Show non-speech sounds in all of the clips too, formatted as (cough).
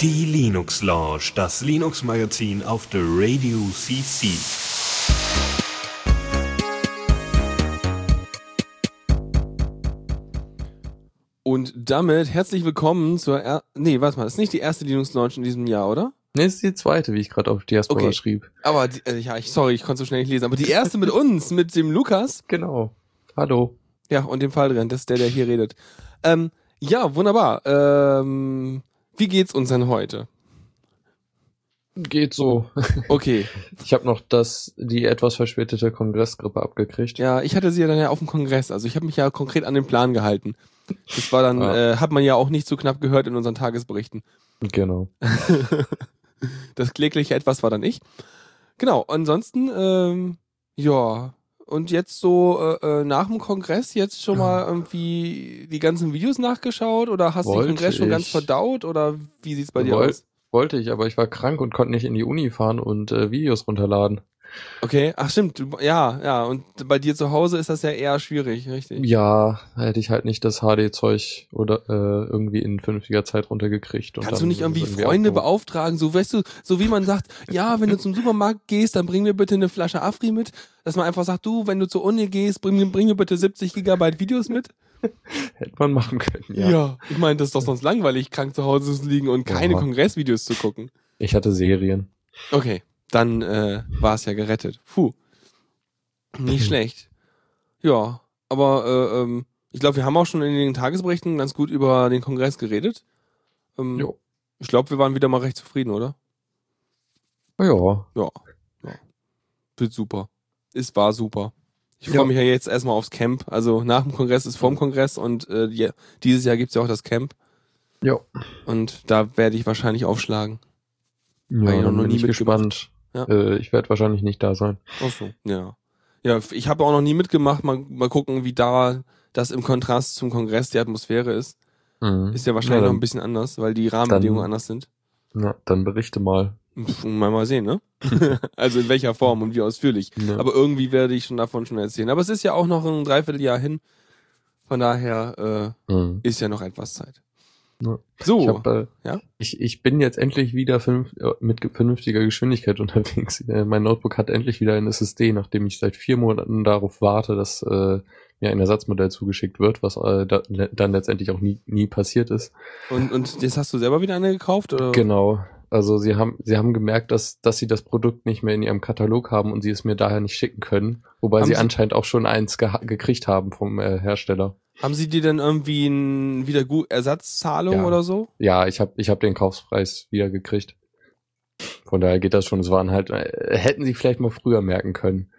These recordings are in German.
Die Linux Lounge, das Linux Magazin auf der Radio CC. Und damit herzlich willkommen zur er Nee, warte mal, das ist nicht die erste Linux Launch in diesem Jahr, oder? Nee, das ist die zweite, wie ich gerade auf Diaspora Okay. schrieb. Aber die, äh, ja, ich sorry, ich konnte so schnell nicht lesen, aber die erste mit uns, mit dem Lukas. Genau. Hallo. Ja, und dem Faldrian, das ist der, der hier redet. Ähm, ja, wunderbar. Ähm, wie geht's uns denn heute? Geht so. (laughs) Okay. Ich habe noch das die etwas verspätete Kongressgrippe abgekriegt. Ja, ich hatte sie ja dann ja auf dem Kongress, also ich habe mich ja konkret an den Plan gehalten. Das war dann, Ja. äh, hat man ja auch nicht so knapp gehört in unseren Tagesberichten. Genau. (laughs) das klägliche Etwas war dann ich. Genau, ansonsten, ähm, ja, und jetzt so äh, äh, nach dem Kongress jetzt schon mal irgendwie die ganzen Videos nachgeschaut oder hast du den Kongress schon ganz ich. verdaut oder wie sieht's bei dir Woll- aus? Wollte ich, aber ich war krank und konnte nicht in die Uni fahren und äh, Videos runterladen. Okay, ach stimmt, ja, ja, und bei dir zu Hause ist das ja eher schwierig, richtig? Ja, hätte ich halt nicht das HD-Zeug oder äh, irgendwie in vernünftiger Zeit runtergekriegt. und Kannst du nicht es irgendwie Freunde beauftragen, so weißt du, so wie man sagt, (laughs) ja, wenn du zum Supermarkt gehst, dann bring mir bitte eine Flasche Afri mit, dass man einfach sagt, du, wenn du zur Uni gehst, bring, mir- bring mir bitte 70 Gigabyte Videos mit. (laughs) Hätte man machen können, Ja. ja. ich meine, das ist doch sonst langweilig, krank zu Hause zu liegen und keine Ja. Kongressvideos zu gucken. Ich hatte Serien. Okay, dann äh, war es ja gerettet. Puh. Nicht (laughs) schlecht. Ja, aber äh, ähm, ich glaube, wir haben auch schon in den Tagesberichten ganz gut über den Kongress geredet. Ähm, Jo. Ich glaube, wir waren wieder mal recht zufrieden, oder? Ja, Ja. ja. Wird super. Es war super. Ich Ja. freue mich ja jetzt erstmal aufs Camp. Also nach dem Kongress ist vorm Kongress und äh, die, dieses Jahr gibt's ja auch das Camp. ja. Und da werde ich wahrscheinlich aufschlagen. Hab ich Ja, noch dann bin nie ich gespannt. Ja. Äh, ich werde wahrscheinlich nicht da sein. Ach so, ja. Ja, ich habe auch noch nie mitgemacht. Mal, mal gucken, wie da das im Kontrast zum Kongress die Atmosphäre ist. Mhm. Ist ja wahrscheinlich Ja, noch ein bisschen anders, weil die Rahmenbedingungen dann- anders sind. Ja, dann berichte mal. Mal mal sehen, ne? (laughs) also in welcher Form und wie ausführlich. Ja. Aber irgendwie werde ich schon davon schon erzählen. Aber es ist ja auch noch ein Dreivierteljahr hin. Von daher Mhm. äh, ist ja noch etwas Zeit. Ja. So, Ich, hab, äh, ja? ich, ich bin jetzt endlich wieder fünf, äh, mit ge- vernünftiger Geschwindigkeit (laughs) unterwegs. Äh, mein Notebook hat endlich wieder ein SSD, nachdem ich seit vier Monaten darauf warte, dass äh, mir ein Ersatzmodell zugeschickt wird, was äh, da, dann letztendlich auch nie, nie passiert ist. und, und jetzt hast du selber wieder eine gekauft? Oder? Genau. Also sie haben, sie haben gemerkt, dass, dass sie das Produkt nicht mehr in ihrem Katalog haben und sie es mir daher nicht schicken können. Wobei Haben sie sie- anscheinend auch schon eins geha- gekriegt haben vom äh, Hersteller. Haben sie dir denn irgendwie ein wieder Ersatzzahlung Ja. oder so? Ja, ich habe ich hab den Kaufpreis wieder gekriegt. Von daher geht das schon. Es waren halt, äh, hätten sie vielleicht mal früher merken können.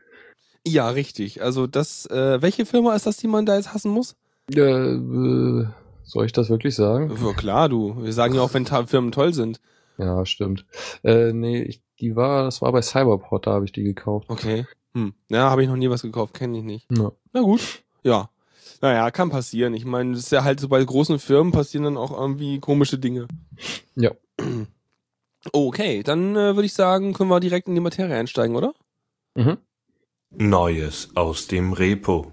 Ja, richtig. Also das, äh, welche Firma ist das, die man da jetzt hassen muss? Äh, äh, soll ich das wirklich sagen? Ja, klar, du. Wir sagen ja auch, wenn Firmen toll sind. Ja, stimmt. Äh, nee, ich, die war, das war bei Cyberport, da habe ich die gekauft. Okay. Hm. Ja, habe ich noch nie was gekauft, kenne ich nicht. Ja. Na gut. Ja. Naja, kann passieren. Ich meine, das ist ja halt so bei großen Firmen passieren dann auch irgendwie komische Dinge. Ja. (clears throat) Okay, dann äh, würde ich sagen, können wir direkt in die Materie einsteigen, oder? Mhm. Neues aus dem Repo.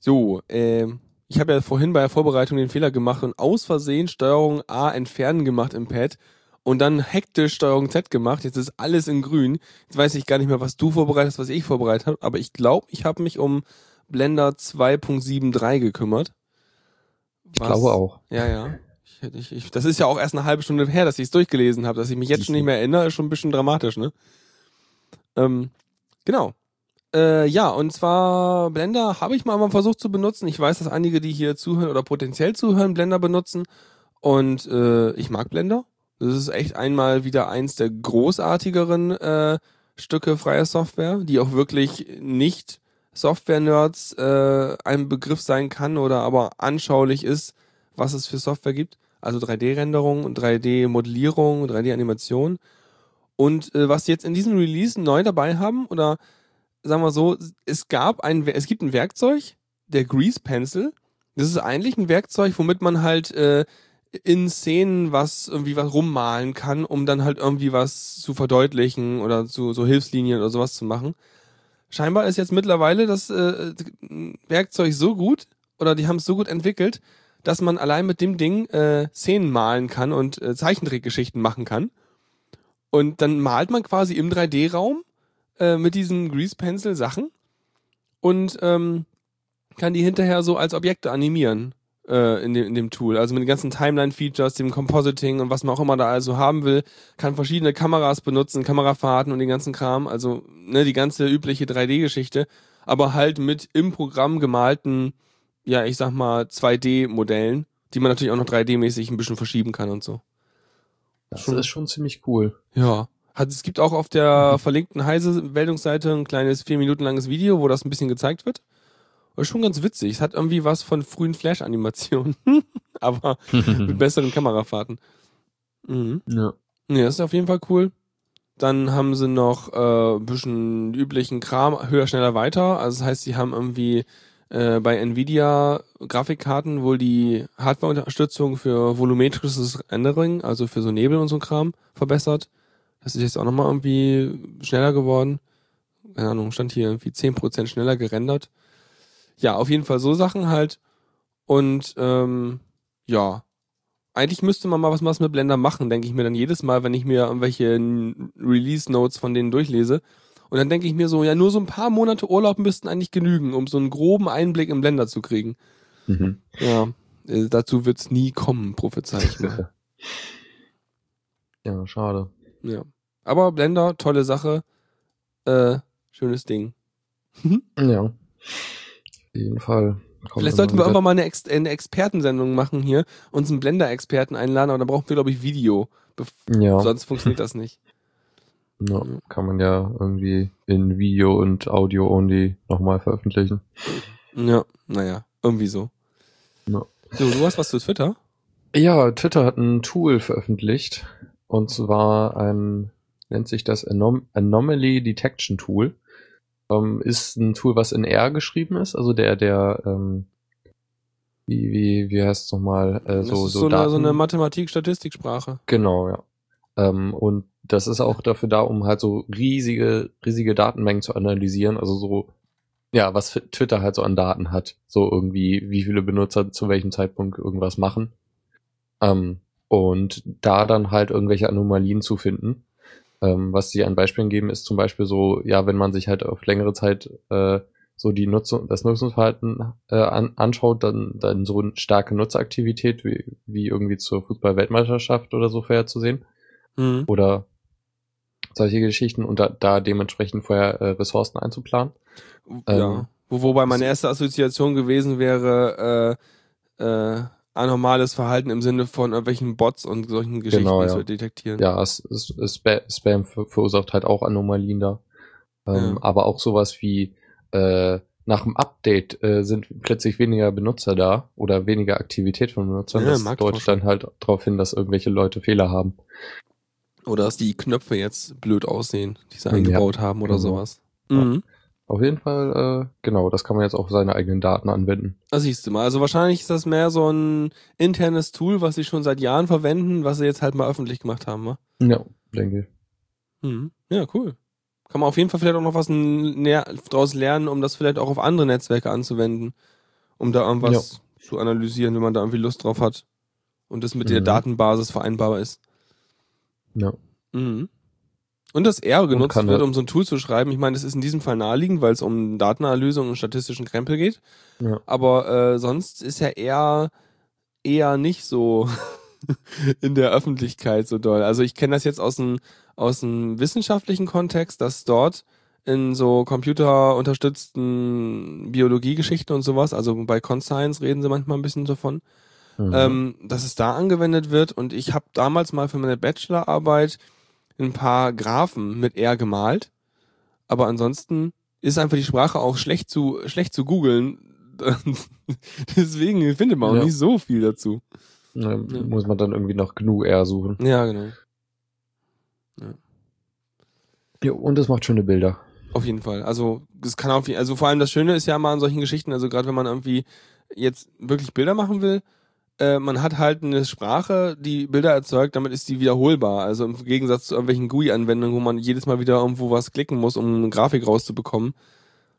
So, ähm, ich habe ja vorhin bei der Vorbereitung den Fehler gemacht und aus Versehen Steuerung A entfernen gemacht im Pad und dann hektisch Steuerung Z gemacht. Jetzt ist alles in grün. Jetzt weiß ich gar nicht mehr, was du vorbereitet hast, was ich vorbereitet habe, aber ich glaube, ich habe mich um Blender 2.73 gekümmert. Ich glaube auch. Ja, ja. Ich, ich, ich, das ist ja auch erst eine halbe Stunde her, dass ich es durchgelesen habe, dass ich mich jetzt schon nicht mehr erinnere, ist schon ein bisschen dramatisch, ne? Ähm, genau. Äh, ja, und zwar Blender habe ich mal mal versucht zu benutzen. Ich weiß, dass einige, die hier zuhören oder potenziell zuhören, Blender benutzen. Und äh, ich mag Blender. Das ist echt einmal wieder eins der großartigeren äh, Stücke freier Software, die auch wirklich nicht Software-Nerds äh, ein Begriff sein kann oder aber anschaulich ist, was es für Software gibt. Also 3D-Renderung und 3D-Modellierung, 3D-Animation. Und äh, was sie jetzt in diesem Release neu dabei haben, oder sagen wir so, es gab ein, es gibt ein Werkzeug, der Grease Pencil. Das ist eigentlich ein Werkzeug, womit man halt äh, in Szenen was irgendwie was rummalen kann, um dann halt irgendwie was zu verdeutlichen oder zu so Hilfslinien oder sowas zu machen. Scheinbar ist jetzt mittlerweile das äh, Werkzeug so gut oder die haben es so gut entwickelt, dass man allein mit dem Ding äh, Szenen malen kann und äh, Zeichentrickgeschichten machen kann. Und dann malt man quasi im 3D-Raum äh, mit diesen Grease Pencil Sachen und ähm, kann die hinterher so als Objekte animieren in, dem, in dem Tool. Also mit den ganzen Timeline-Features, dem Compositing und was man auch immer da also haben will, kann verschiedene Kameras benutzen, Kamerafahrten und den ganzen Kram. Also ne, die ganze übliche 3D-Geschichte, aber halt mit im Programm gemalten, ja, ich sag mal, 2D-Modellen, die man natürlich auch noch 3D-mäßig ein bisschen verschieben kann und so. Das schon, ist schon ziemlich cool. Ja. Hat, es gibt auch auf der verlinkten Heise-Meldungsseite ein kleines vier Minuten langes Video, wo das ein bisschen gezeigt wird. Ist schon ganz witzig. Es hat irgendwie was von frühen Flash-Animationen, (laughs) aber (laughs) mit besseren Kamerafahrten. Mhm. Ja. Ja, das ist auf jeden Fall cool. Dann haben sie noch äh, ein bisschen üblichen Kram, höher, schneller, weiter. Also das heißt, sie haben irgendwie äh, bei Nvidia Grafikkarten wohl die Hardware-Unterstützung für volumetrisches Rendering, also für so Nebel und so Kram, verbessert. Das ist jetzt auch nochmal irgendwie schneller geworden. Keine Ahnung, stand hier irgendwie 10% schneller gerendert ja, auf jeden Fall so Sachen halt. Und ähm, ja, eigentlich müsste man mal was, was mit Blender machen, denke ich mir dann jedes Mal, wenn ich mir irgendwelche Release-Notes von denen durchlese. Und dann denke ich mir so, ja, nur so ein paar Monate Urlaub müssten eigentlich genügen, um so einen groben Einblick im Blender zu kriegen. Mhm. Ja, äh, dazu wird's nie kommen, prophezei ich mal. (laughs) ja, schade. Ja. Aber Blender, tolle Sache. Äh, schönes Ding. ja jeden Fall. Kommt Vielleicht sollten wir irgendwann mal eine, Ex eine Expertensendung machen hier, uns einen Blender-Experten einladen, aber da brauchen wir, glaube ich, Video. Ja. Sonst funktioniert das nicht. (laughs) Ja, kann man ja irgendwie in Video und Audio only nochmal veröffentlichen. Ja, naja, irgendwie so. Ja. So, du hast was zu Twitter? Ja, Twitter hat ein Tool veröffentlicht. Und zwar ein, nennt sich das Anom Anomaly Detection Tool ähm, ist ein Tool, was in R geschrieben ist, also der, der, ähm, wie, wie, wie heißt es nochmal? Äh, so, das ist so, so, eine, so eine Mathematik-Statistiksprache. Genau, ja. Ähm, und das ist auch dafür da, um halt so riesige, riesige Datenmengen zu analysieren, also so, ja, was Twitter halt so an Daten hat. So irgendwie, wie viele Benutzer zu welchem Zeitpunkt irgendwas machen. Ähm, und da dann halt irgendwelche Anomalien zu finden. Ähm, was sie an Beispielen geben, ist zum Beispiel so, ja, wenn man sich halt auf längere Zeit äh, so die Nutzung, das Nutzungsverhalten äh, an, anschaut, dann, dann so eine starke Nutzeraktivität wie, wie irgendwie zur Fußball-Weltmeisterschaft oder so vorherzusehen. Mhm. Oder solche Geschichten und da, da dementsprechend vorher äh, Ressourcen einzuplanen. Ja. Ähm, Wo, wobei meine erste Assoziation gewesen wäre, äh, äh, anormales Verhalten im Sinne von irgendwelchen Bots und solchen Geschichten genau, ja. zu detektieren. Ja, es, es, es Spam verursacht halt auch Anomalien da. Ähm, ja. Aber auch sowas wie äh, nach dem Update äh, sind plötzlich weniger Benutzer da oder weniger Aktivität von Benutzern. Ja, das deutet dann halt darauf hin, dass irgendwelche Leute Fehler haben. Oder dass die Knöpfe jetzt blöd aussehen, die sie eingebaut haben oder genau. sowas. Mhm. Auf jeden Fall, äh, genau, das kann man jetzt auf seine eigenen Daten anwenden. Das siehst du mal. Also wahrscheinlich ist das mehr so ein internes Tool, was sie schon seit Jahren verwenden, was sie jetzt halt mal öffentlich gemacht haben, wa? Ja, denke ich. Mhm. Ja, cool. Kann man auf jeden Fall vielleicht auch noch was draus lernen, um das vielleicht auch auf andere Netzwerke anzuwenden. Um da irgendwas ja. zu analysieren, wenn man da irgendwie Lust drauf hat. Und das mit mhm. der Datenbasis vereinbarbar ist. Ja. Mhm. Und das R genutzt wird, um so ein Tool zu schreiben. Ich meine, das ist in diesem Fall naheliegend, weil es um Datenanalyse und statistischen Krempel geht. Ja. Aber äh, sonst ist ja R eher nicht so (laughs) in der Öffentlichkeit so doll. Also ich kenne das jetzt aus dem, aus dem wissenschaftlichen Kontext, dass dort in so computerunterstützten Biologiegeschichten und sowas, also bei Conscience reden sie manchmal ein bisschen davon, mhm. ähm, dass es da angewendet wird. Und ich habe damals mal für meine Bachelorarbeit ein paar Graphen mit R gemalt. Aber ansonsten ist einfach die Sprache auch schlecht zu, schlecht zu googeln. (laughs) Deswegen findet man auch ja. nicht so viel dazu. Ja. Muss man dann irgendwie nach GNU R suchen. Ja, genau. Ja. ja, und es macht schöne Bilder. Auf jeden Fall. Also, es kann auf, also vor allem das Schöne ist ja mal an solchen Geschichten, also gerade wenn man irgendwie jetzt wirklich Bilder machen will, äh, man hat halt eine Sprache, die Bilder erzeugt, damit ist die wiederholbar. Also im Gegensatz zu irgendwelchen GUI-Anwendungen, wo man jedes Mal wieder irgendwo was klicken muss, um eine Grafik rauszubekommen,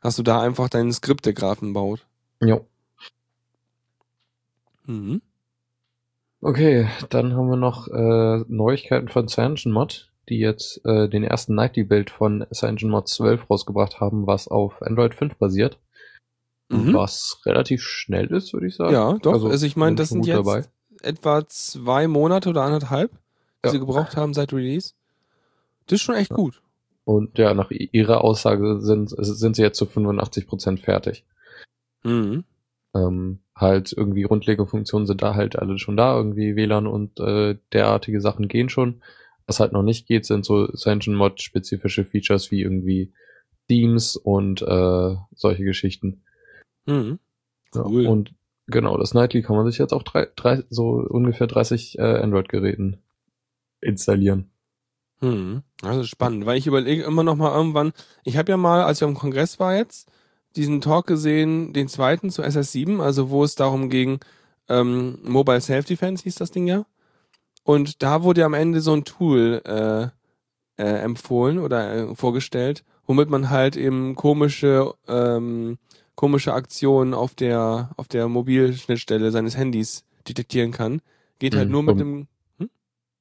hast du da einfach dein Skript, der Graphen baut. Ja. Mhm. Okay, dann haben wir noch äh, Neuigkeiten von CyanogenMod, die jetzt äh, den ersten Nightly Build von CyanogenMod 12 rausgebracht haben, was auf Android 5 basiert. Mhm. Was relativ schnell ist, würde ich sagen. Ja, doch. Also, ich meine, das sind jetzt dabei. etwa zwei Monate oder anderthalb, die Ja. sie gebraucht haben seit Release. Das ist schon echt gut. Und ja, nach ihrer Aussage sind, sind sie jetzt zu 85% fertig. Mhm. Ähm, halt irgendwie grundlegende Funktionen sind da halt alle schon da, irgendwie WLAN und äh, derartige Sachen gehen schon. Was halt noch nicht geht, sind so CyanogenMod-spezifische Features wie irgendwie Themes und äh, solche Geschichten. Mhm. Ja, Cool. und genau, das Nightly kann man sich jetzt auf drei, drei, so ungefähr 30 äh, Android-Geräten installieren. Hm, also spannend, weil ich überlege immer noch mal irgendwann, ich habe ja mal, als ich am Kongress war jetzt, diesen Talk gesehen, den zweiten zu SS7, also wo es darum ging, ähm, Mobile Self-Defense hieß das Ding ja. Und da wurde ja am Ende so ein Tool äh, äh, empfohlen oder äh, vorgestellt, womit man halt eben komische ähm, komische Aktionen auf der auf der Mobilschnittstelle seines Handys detektieren kann. Geht halt Mhm, nur mit um- dem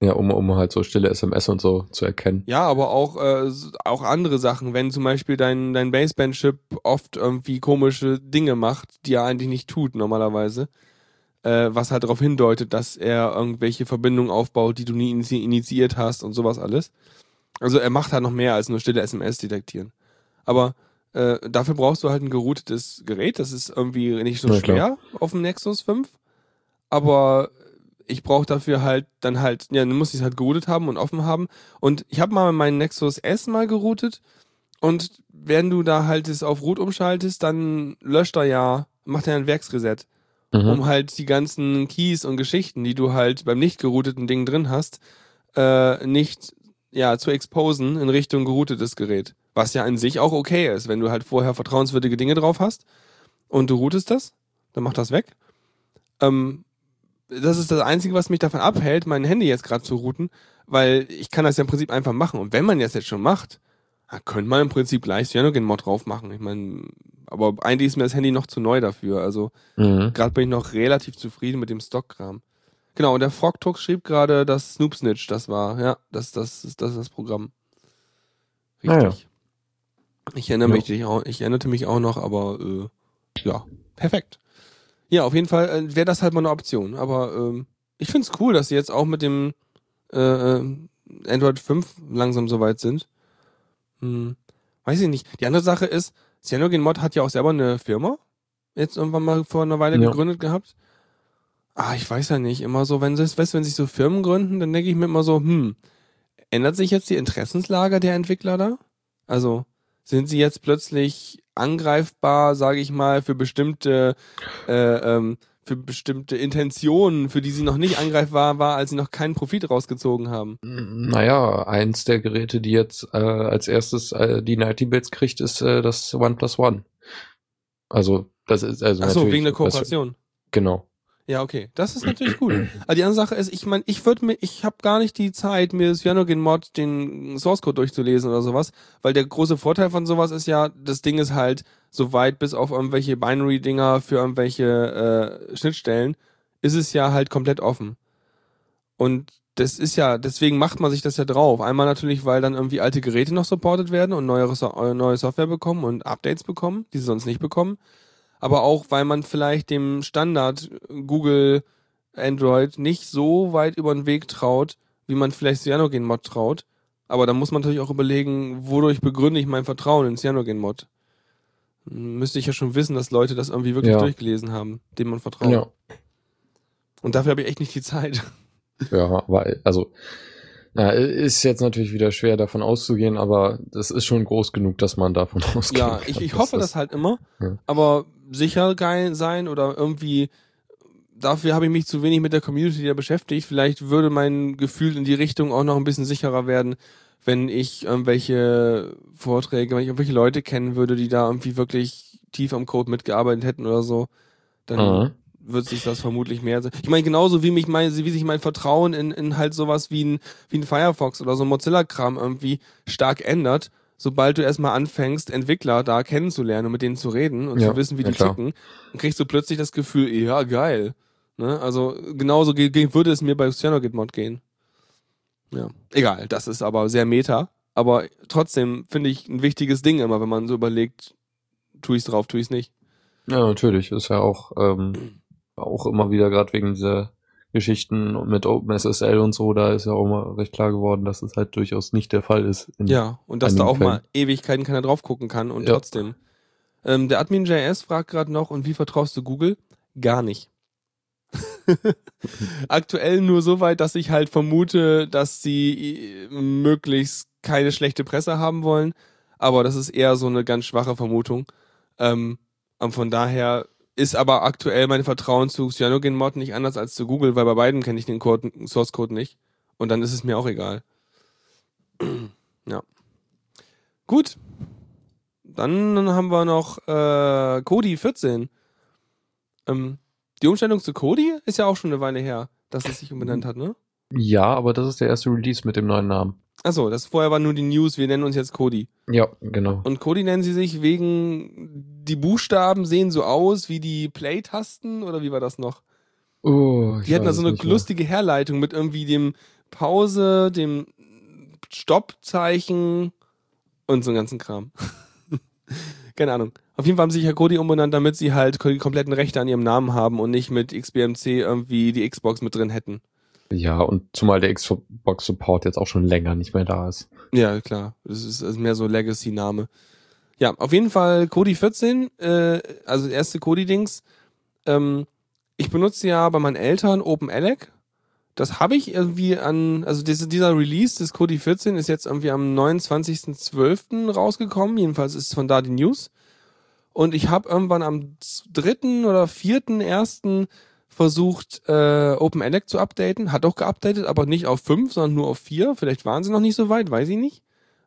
Ja, um, um halt so stille SMS und so zu erkennen. Ja, aber auch, äh, auch andere Sachen. Wenn zum Beispiel dein, dein Baseband-Chip oft irgendwie komische Dinge macht, die er eigentlich nicht tut normalerweise. Äh, was halt darauf hindeutet, dass er irgendwelche Verbindungen aufbaut, die du nie initi initiiert hast und sowas alles. Also er macht halt noch mehr als nur stille SMS detektieren. Aber äh, dafür brauchst du halt ein geroutetes Gerät. Das ist irgendwie nicht so Ja, klar. schwer auf dem Nexus 5. Aber ich brauche dafür halt dann halt, ja, dann muss ich es halt geroutet haben und offen haben. Und ich habe mal meinen Nexus S mal geroutet und wenn du da halt es auf Root umschaltest, dann löscht er ja, macht er ein Werksreset, Mhm. um halt die ganzen Keys und Geschichten, die du halt beim nicht gerouteten Ding drin hast, äh, nicht ja zu exposen in Richtung geroutetes Gerät. Was ja an sich auch okay ist, wenn du halt vorher vertrauenswürdige Dinge drauf hast und du routest das, dann macht das weg. Ähm, das ist das Einzige, was mich davon abhält, mein Handy jetzt gerade zu routen, weil ich kann das ja im Prinzip einfach machen. Und wenn man das jetzt schon macht, dann könnte man im Prinzip gleich Cyanogen-Mod drauf machen. Ich meine, aber eigentlich ist mir das Handy noch zu neu dafür. Also Mhm. gerade bin ich noch relativ zufrieden mit dem Stockkram. Genau, und der Frogtalk schrieb gerade, dass Snoop Snitch das war. Ja, das, das, ist, das ist das Programm. Richtig. Ich erinnere Ja. mich auch, ich erinnerte mich auch noch, aber äh, ja, perfekt. Ja, auf jeden Fall äh, wäre das halt mal eine Option. Aber ähm, ich find's cool, dass sie jetzt auch mit dem äh, äh, Android 5 langsam so weit sind. Hm, weiß ich nicht. Die andere Sache ist, CyanogenMod hat ja auch selber eine Firma jetzt irgendwann mal vor einer Weile Ja. gegründet gehabt. Ah, ich weiß ja nicht. Immer so, wenn sie, weißt, du, wenn sich so Firmen gründen, dann denke ich mir immer so, hm, ändert sich jetzt die Interessenslage der Entwickler da? Also sind sie jetzt plötzlich angreifbar, sage ich mal, für bestimmte äh, ähm, für bestimmte Intentionen, für die sie noch nicht angreifbar war, als sie noch keinen Profit rausgezogen haben. Naja, eins der Geräte, die jetzt äh, als erstes äh, die Nighty Bits kriegt, ist äh, das OnePlus One. Also, das ist also Ach so, natürlich- wegen der das- Kooperation. Genau. Ja, okay. Das ist natürlich gut. Aber die andere Sache ist, ich meine, ich würde mir, ich habe gar nicht die Zeit, mir Cyanogen Mod den Source Code durchzulesen oder sowas, weil der große Vorteil von sowas ist ja, das Ding ist halt so weit bis auf irgendwelche Binary-Dinger für irgendwelche äh, Schnittstellen, ist es ja halt komplett offen. Und das ist ja, deswegen macht man sich das ja drauf. Einmal natürlich, weil dann irgendwie alte Geräte noch supportet werden und neuere, äh, neue Software bekommen und Updates bekommen, die sie sonst nicht bekommen aber auch, weil man vielleicht dem Standard Google Android nicht so weit über den Weg traut, wie man vielleicht Cyanogen-Mod traut. Aber da muss man natürlich auch überlegen, wodurch begründe ich mein Vertrauen in Cyanogen-Mod. Müsste ich ja schon wissen, dass Leute das irgendwie wirklich Ja. durchgelesen haben, dem man vertraut. Ja. Und dafür habe ich echt nicht die Zeit. (laughs) Ja, weil, also, ja, ist jetzt natürlich wieder schwer davon auszugehen, aber das ist schon groß genug, dass man davon (laughs) ausgehen Ja, ich, ich hoffe das halt immer, Ja. aber sicher geil sein oder irgendwie dafür habe ich mich zu wenig mit der Community da beschäftigt. Vielleicht würde mein Gefühl in die Richtung auch noch ein bisschen sicherer werden, wenn ich irgendwelche Vorträge, wenn ich irgendwelche Leute kennen würde, die da irgendwie wirklich tief am Code mitgearbeitet hätten oder so. Dann Mhm. wird sich das vermutlich mehr. Ich meine, genauso wie mich mein, wie sich mein Vertrauen in, in halt sowas wie ein, wie ein Firefox oder so ein Mozilla-Kram irgendwie stark ändert, sobald du erstmal anfängst, Entwickler da kennenzulernen und mit denen zu reden und Ja, zu wissen, wie ja die ticken, dann kriegst du plötzlich das Gefühl, ja, geil. Ne? Also genauso ge ge würde es mir bei CyanogenMod gehen. Ja, egal, das ist aber sehr meta. Aber trotzdem finde ich ein wichtiges Ding immer, wenn man so überlegt, tue ich es drauf, tue ich es nicht. Ja, natürlich. Ist ja auch, ähm, auch immer wieder gerade wegen dieser Geschichten mit OpenSSL und so, da ist ja auch mal recht klar geworden, dass es halt durchaus nicht der Fall ist. Ja, und dass da auch mal Fällen. Ewigkeiten keiner drauf gucken kann und Ja. trotzdem. Ähm, der Admin JS fragt gerade noch, und wie vertraust du Google? Gar nicht. (laughs) Aktuell nur so weit, dass ich halt vermute, dass sie äh, möglichst keine schlechte Presse haben wollen. Aber das ist eher so eine ganz schwache Vermutung. Ähm, und von daher ist aber aktuell mein Vertrauen zu CyanogenMod nicht anders als zu Google, weil bei beiden kenne ich den Code, Source Code nicht. Und dann ist es mir auch egal. (clears throat) ja. Gut. Dann haben wir noch äh, Kodi 14. Ähm, die Umstellung zu Kodi ist ja auch schon eine Weile her, dass es sich umbenannt hat, ne? Ja, aber das ist der erste Release mit dem neuen Namen. Achso, das vorher war nur die News, wir nennen uns jetzt Kodi. Ja, genau. Und Kodi nennen sie sich wegen, die Buchstaben sehen so aus wie die Play-Tasten oder wie war das noch? Oh, Die hatten da so eine nicht mehr. lustige Herleitung mit irgendwie dem Pause, dem Stoppzeichen und so einen ganzen Kram. (laughs) Keine Ahnung. Auf jeden Fall haben sie sich ja Kodi umbenannt, damit sie halt die kompletten Rechte an ihrem Namen haben und nicht mit XBMC irgendwie die Xbox mit drin hätten. Ja, und zumal der Xbox-Support jetzt auch schon länger nicht mehr da ist. Ja, klar. Das ist, mehr so Legacy-Name. Ja, auf jeden Fall Kodi 14, äh, also erste Kodi-Dings. Ähm, ich benutze ja bei meinen Eltern OpenELEC. Das habe ich irgendwie an, also diese, dieser Release des Kodi 14 ist jetzt irgendwie am 29.12. rausgekommen. Jedenfalls ist von da die News. Und ich habe irgendwann am dritten oder vierten ersten versucht, äh, OpenELEC zu updaten. Hat auch geupdatet, aber nicht auf 5, sondern nur auf 4. Vielleicht waren sie noch nicht so weit, weiß ich nicht.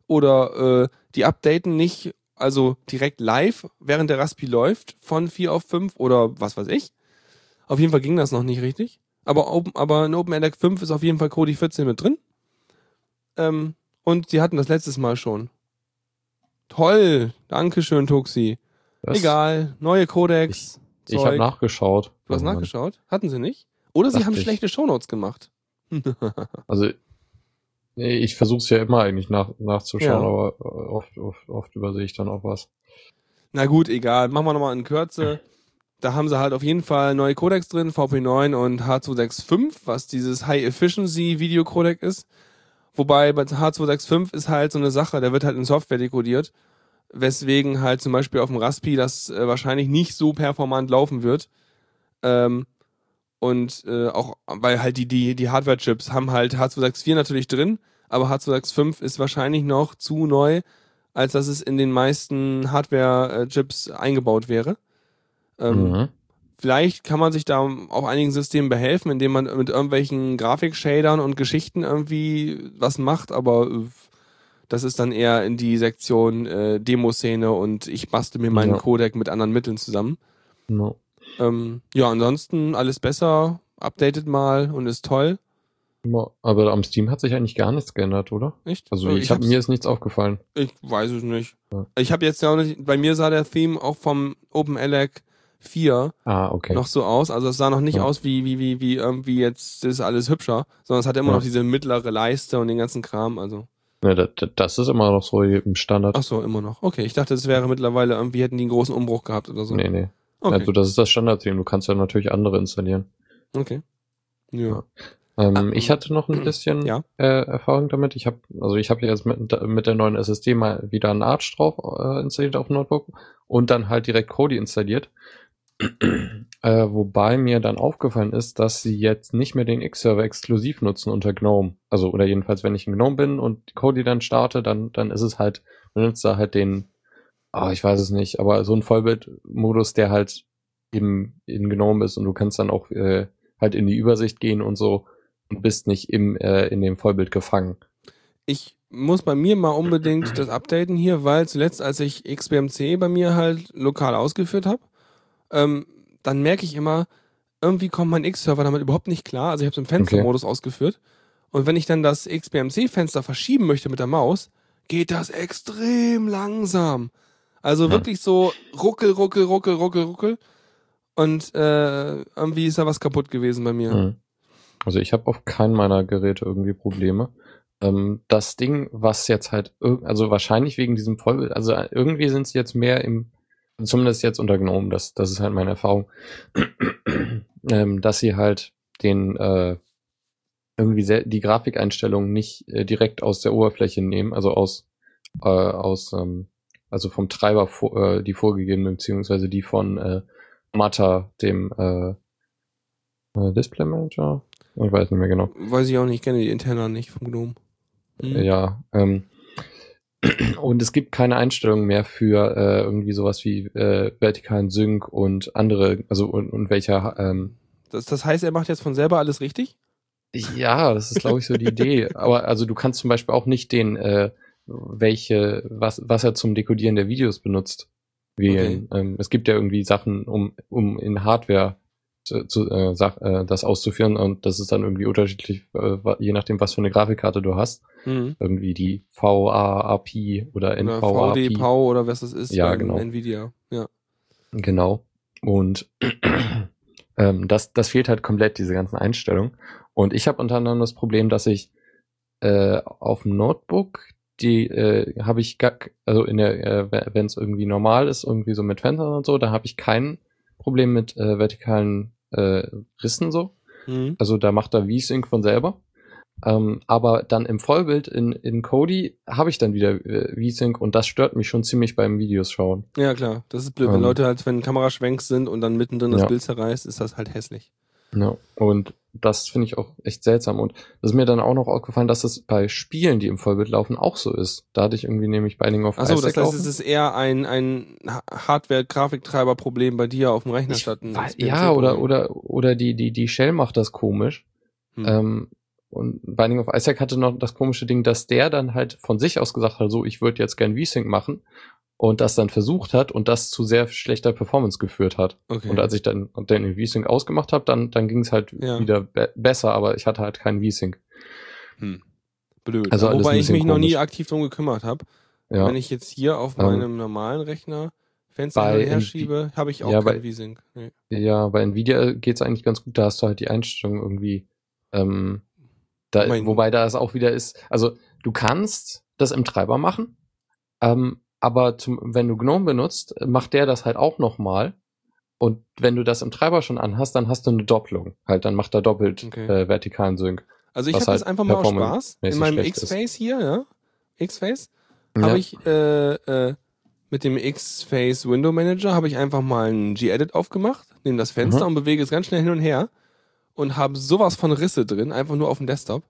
Oder äh, die updaten nicht, also direkt live, während der Raspi läuft, von 4 auf 5 oder was weiß ich. Auf jeden Fall ging das noch nicht richtig. Aber, Open, aber in OpenELEC 5 ist auf jeden Fall Kodi 14 mit drin. Ähm, und die hatten das letztes Mal schon. Toll, Dankeschön, Tuxi. Was? Egal, neue Codex. Ich habe Zeug. nachgeschaut. Du hast nachgeschaut? Hatten sie nicht? Oder sie haben ich. schlechte Shownotes gemacht. (laughs) Also nee, ich versuche es ja immer eigentlich nach, nachzuschauen, Ja. aber äh, oft, oft, oft übersehe ich dann auch was. Na gut, egal. Machen wir nochmal in Kürze. Da haben sie halt auf jeden Fall neue Codecs drin, VP9 und H265, was dieses High Efficiency Video Codec ist. Wobei bei H265 ist halt so eine Sache, der wird halt in Software dekodiert, weswegen halt zum Beispiel auf dem Raspi das äh, wahrscheinlich nicht so performant laufen wird. Ähm, und äh, auch, weil halt die, die, die Hardware-Chips haben halt H264 natürlich drin, aber H265 ist wahrscheinlich noch zu neu, als dass es in den meisten Hardware-Chips eingebaut wäre. Ähm, Mhm. Vielleicht kann man sich da auf einigen Systemen behelfen, indem man mit irgendwelchen Grafik-Shadern und Geschichten irgendwie was macht, aber äh, das ist dann eher in die Sektion äh, Demoszene und ich bastel mir meinen Ja. Codec mit anderen Mitteln zusammen. No. Ähm, ja, ansonsten alles besser, updatet mal und ist toll. Aber am Steam hat sich eigentlich gar nichts geändert, oder? Echt? Also Äh, ich, hab, hab's- mir ist nichts aufgefallen. Ich weiß es nicht. Ja. Ich habe jetzt ja auch nicht, bei mir sah der Theme auch vom OpenELEC 4 Ah, okay. noch so aus. Also es sah noch nicht Ja. aus wie, wie, wie, wie irgendwie jetzt das ist alles hübscher, sondern es hat immer Ja. noch diese mittlere Leiste und den ganzen Kram. Also. Ja, das, das ist immer noch so im Standard. Ach so, immer noch. Okay, ich dachte, es wäre mittlerweile irgendwie, hätten die einen großen Umbruch gehabt oder so. Nee, nee. Okay. Also das ist das Standard-Theme. Du kannst ja natürlich andere installieren. okay. Ja. Ähm, Ah, ich hatte noch ein (clears throat) bisschen Ja. äh, Erfahrung damit. Ich habe, also ich habe jetzt mit, mit der neuen SSD mal wieder einen Arch drauf äh, installiert auf dem Notebook und dann halt direkt Kodi installiert. Äh, wobei mir dann aufgefallen ist, dass sie jetzt nicht mehr den X-Server exklusiv nutzen unter GNOME. Also, oder jedenfalls, wenn ich in GNOME bin und Kodi dann starte, dann, dann ist es halt, man nutzt da halt den, ah, ich weiß es nicht, aber so ein Vollbildmodus, der halt im, in GNOME ist und du kannst dann auch äh, halt in die Übersicht gehen und so und bist nicht im, äh, in dem Vollbild gefangen. Ich muss bei mir mal unbedingt das updaten hier, weil zuletzt, als ich XBMC bei mir halt lokal ausgeführt habe, ähm, dann merke ich immer, irgendwie kommt mein X-Server damit überhaupt nicht klar. Also ich habe es im Fenstermodus ausgeführt. Und wenn ich dann das XBMC-Fenster verschieben möchte mit der Maus, geht das extrem langsam. Also Hm. wirklich so ruckel, ruckel, ruckel, ruckel, ruckel. Und äh, irgendwie ist da was kaputt gewesen bei mir. Mhm. Also ich habe auf keinen meiner Geräte irgendwie Probleme. Ähm, das Ding, was jetzt halt, also wahrscheinlich wegen diesem Vollbild, also irgendwie sind sie jetzt mehr im, zumindest jetzt unter GNOME, das, das ist halt meine Erfahrung, (clears throat) ähm, dass sie halt den, äh, irgendwie sehr, die Grafikeinstellungen nicht äh, direkt aus der Oberfläche nehmen, also aus, äh, aus, ähm, also vom Treiber vor, äh, die vorgegebenen, beziehungsweise die von äh, Mata, dem äh, äh, Display Manager, ich weiß nicht mehr genau. Weiß ich auch nicht, ich kenne die Interna nicht vom Gnome. Hm. Ja, ähm, und es gibt keine Einstellung mehr für äh, irgendwie sowas wie äh, vertikalen Sync und andere, also und, und welcher, ähm, Das, das heißt, er macht jetzt von selber alles richtig? ja, das ist glaube ich so die (laughs) Idee. Aber also du kannst zum Beispiel auch nicht den, äh, welche, was, was er zum Dekodieren der Videos benutzt, wählen. Ähm, es gibt ja irgendwie Sachen, um, um in Hardware zu, äh, Sach, äh, das auszuführen und das ist dann irgendwie unterschiedlich, äh, je nachdem, was für eine Grafikkarte du hast. Mhm. Irgendwie die VAAP oder Oder NVAP. VD, PAU oder was das ist. Ja, genau. Nvidia. Ja. Genau. Und (clears throat) ähm, das, das fehlt halt komplett, diese ganzen Einstellungen. Und ich habe unter anderem das Problem, dass ich äh, auf dem Notebook, die äh, habe ich, gar, also in der, äh, wenn es irgendwie normal ist, irgendwie so mit Fenstern und so, da habe ich kein Problem mit äh, vertikalen äh, Rissen so. Mhm. Also da macht er V-Sync von selber. Ähm, aber dann im Vollbild in, in Kodi habe ich dann wieder äh, V-Sync und das stört mich schon ziemlich beim Videos schauen. Ja, klar. Das ist blöd. Wenn Ähm. Leute halt, wenn Kameraschwenks sind und dann mittendrin das Ja. Bild zerreißt, ist das halt hässlich. Ja, und das finde ich auch echt seltsam. Und das ist mir dann auch noch aufgefallen, dass es bei Spielen, die im Vollbild laufen, auch so ist. Da hatte ich irgendwie nämlich Binding of Achso, das Isaac heißt, es ist eher ein, ein Ha- Hardware-Grafiktreiber-Problem bei dir auf dem Rechner Ich statt ein weiß- ja, oder, oder, oder die, die, die Shell macht das komisch. Hm. Ähm, und Binding of Isaac hatte noch das komische Ding, dass der dann halt von sich aus gesagt hat, so, ich würde jetzt gern V-Sync machen. Und das dann versucht hat und das zu sehr schlechter Performance geführt hat. okay. Und als ich dann den V-Sync ausgemacht habe, dann, dann ging es halt Ja. wieder be besser, aber ich hatte halt keinen V-Sync. hm. Blöd. Also alles Wobei ich mich noch nie komisch. aktiv drum gekümmert habe. Ja. Wenn ich jetzt hier auf Ähm, meinem normalen Rechner Fenster bei hin und her Nvi- schiebe, habe ich auch Ja, kein bei- V-Sync. Nee. Ja, bei Nvidia geht's eigentlich ganz gut. Da hast du halt die Einstellung irgendwie. Ähm, da, wobei da es auch wieder ist. Also du kannst das im Treiber machen, ähm, aber zum, wenn du GNOME benutzt, macht der das halt auch nochmal. Und wenn du das im Treiber schon anhast, dann hast du eine Doppelung. Halt, dann macht er doppelt Okay. äh, vertikalen Sync. Also ich habe halt jetzt einfach mal aus Spaß in meinem. X-Face hier, ja, X-Face, Ja. habe ich äh, äh, mit dem X-Face Window Manager habe ich einfach mal einen G-Edit aufgemacht, nehme das Fenster Mhm. und bewege es ganz schnell hin und her und habe sowas von Risse drin, einfach nur auf dem Desktop.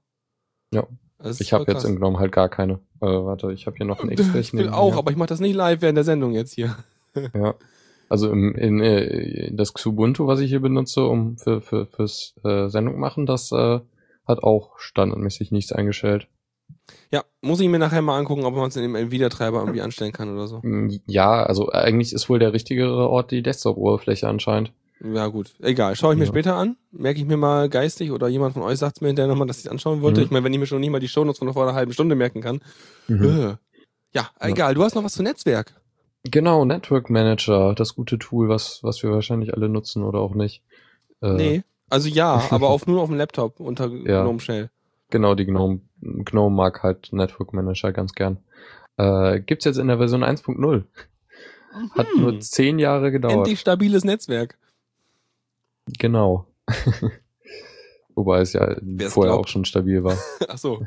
Ja. Das Ich habe jetzt in GNOME halt gar keine. Äh, warte, ich habe hier noch einen Ich X-Flächen. will auch, aber ich mache das nicht live während der Sendung jetzt hier. (laughs) Ja. Also im, in, äh, das Xubuntu, was ich hier benutze, um für, für fürs äh, Sendung machen, das äh, hat auch standardmäßig nichts eingestellt. Ja, muss ich mir nachher mal angucken, ob man es in dem Nvidia-Treiber irgendwie anstellen kann oder so. Ja, also eigentlich ist wohl der richtigere Ort die Desktop-Oberfläche anscheinend. Ja, gut. Egal. Schaue ich mir Ja. später an. Merke ich mir mal geistig oder jemand von euch sagt mir hinterher nochmal, dass ich es anschauen wollte. Mhm. Ich meine, wenn ich mir schon nicht mal die Shownotes von vor einer halben Stunde merken kann. Äh. Ja, egal. Du hast noch was zu Netzwerk. Genau, Network Manager, das gute Tool, was, was wir wahrscheinlich alle nutzen oder auch nicht. Äh, Nee. Also ja, (laughs) aber auf, nur auf dem Laptop unter Ja. GNOME Shell. Genau, die GNOME, GNOME mag halt Network Manager ganz gern. Äh, gibt's jetzt in der Version 1.0. Hat Hm. nur zehn Jahre gedauert. Endlich stabiles Netzwerk. Genau. (laughs) Wobei es ja Wer's vorher glaubt. auch schon stabil war. (laughs) Ach so.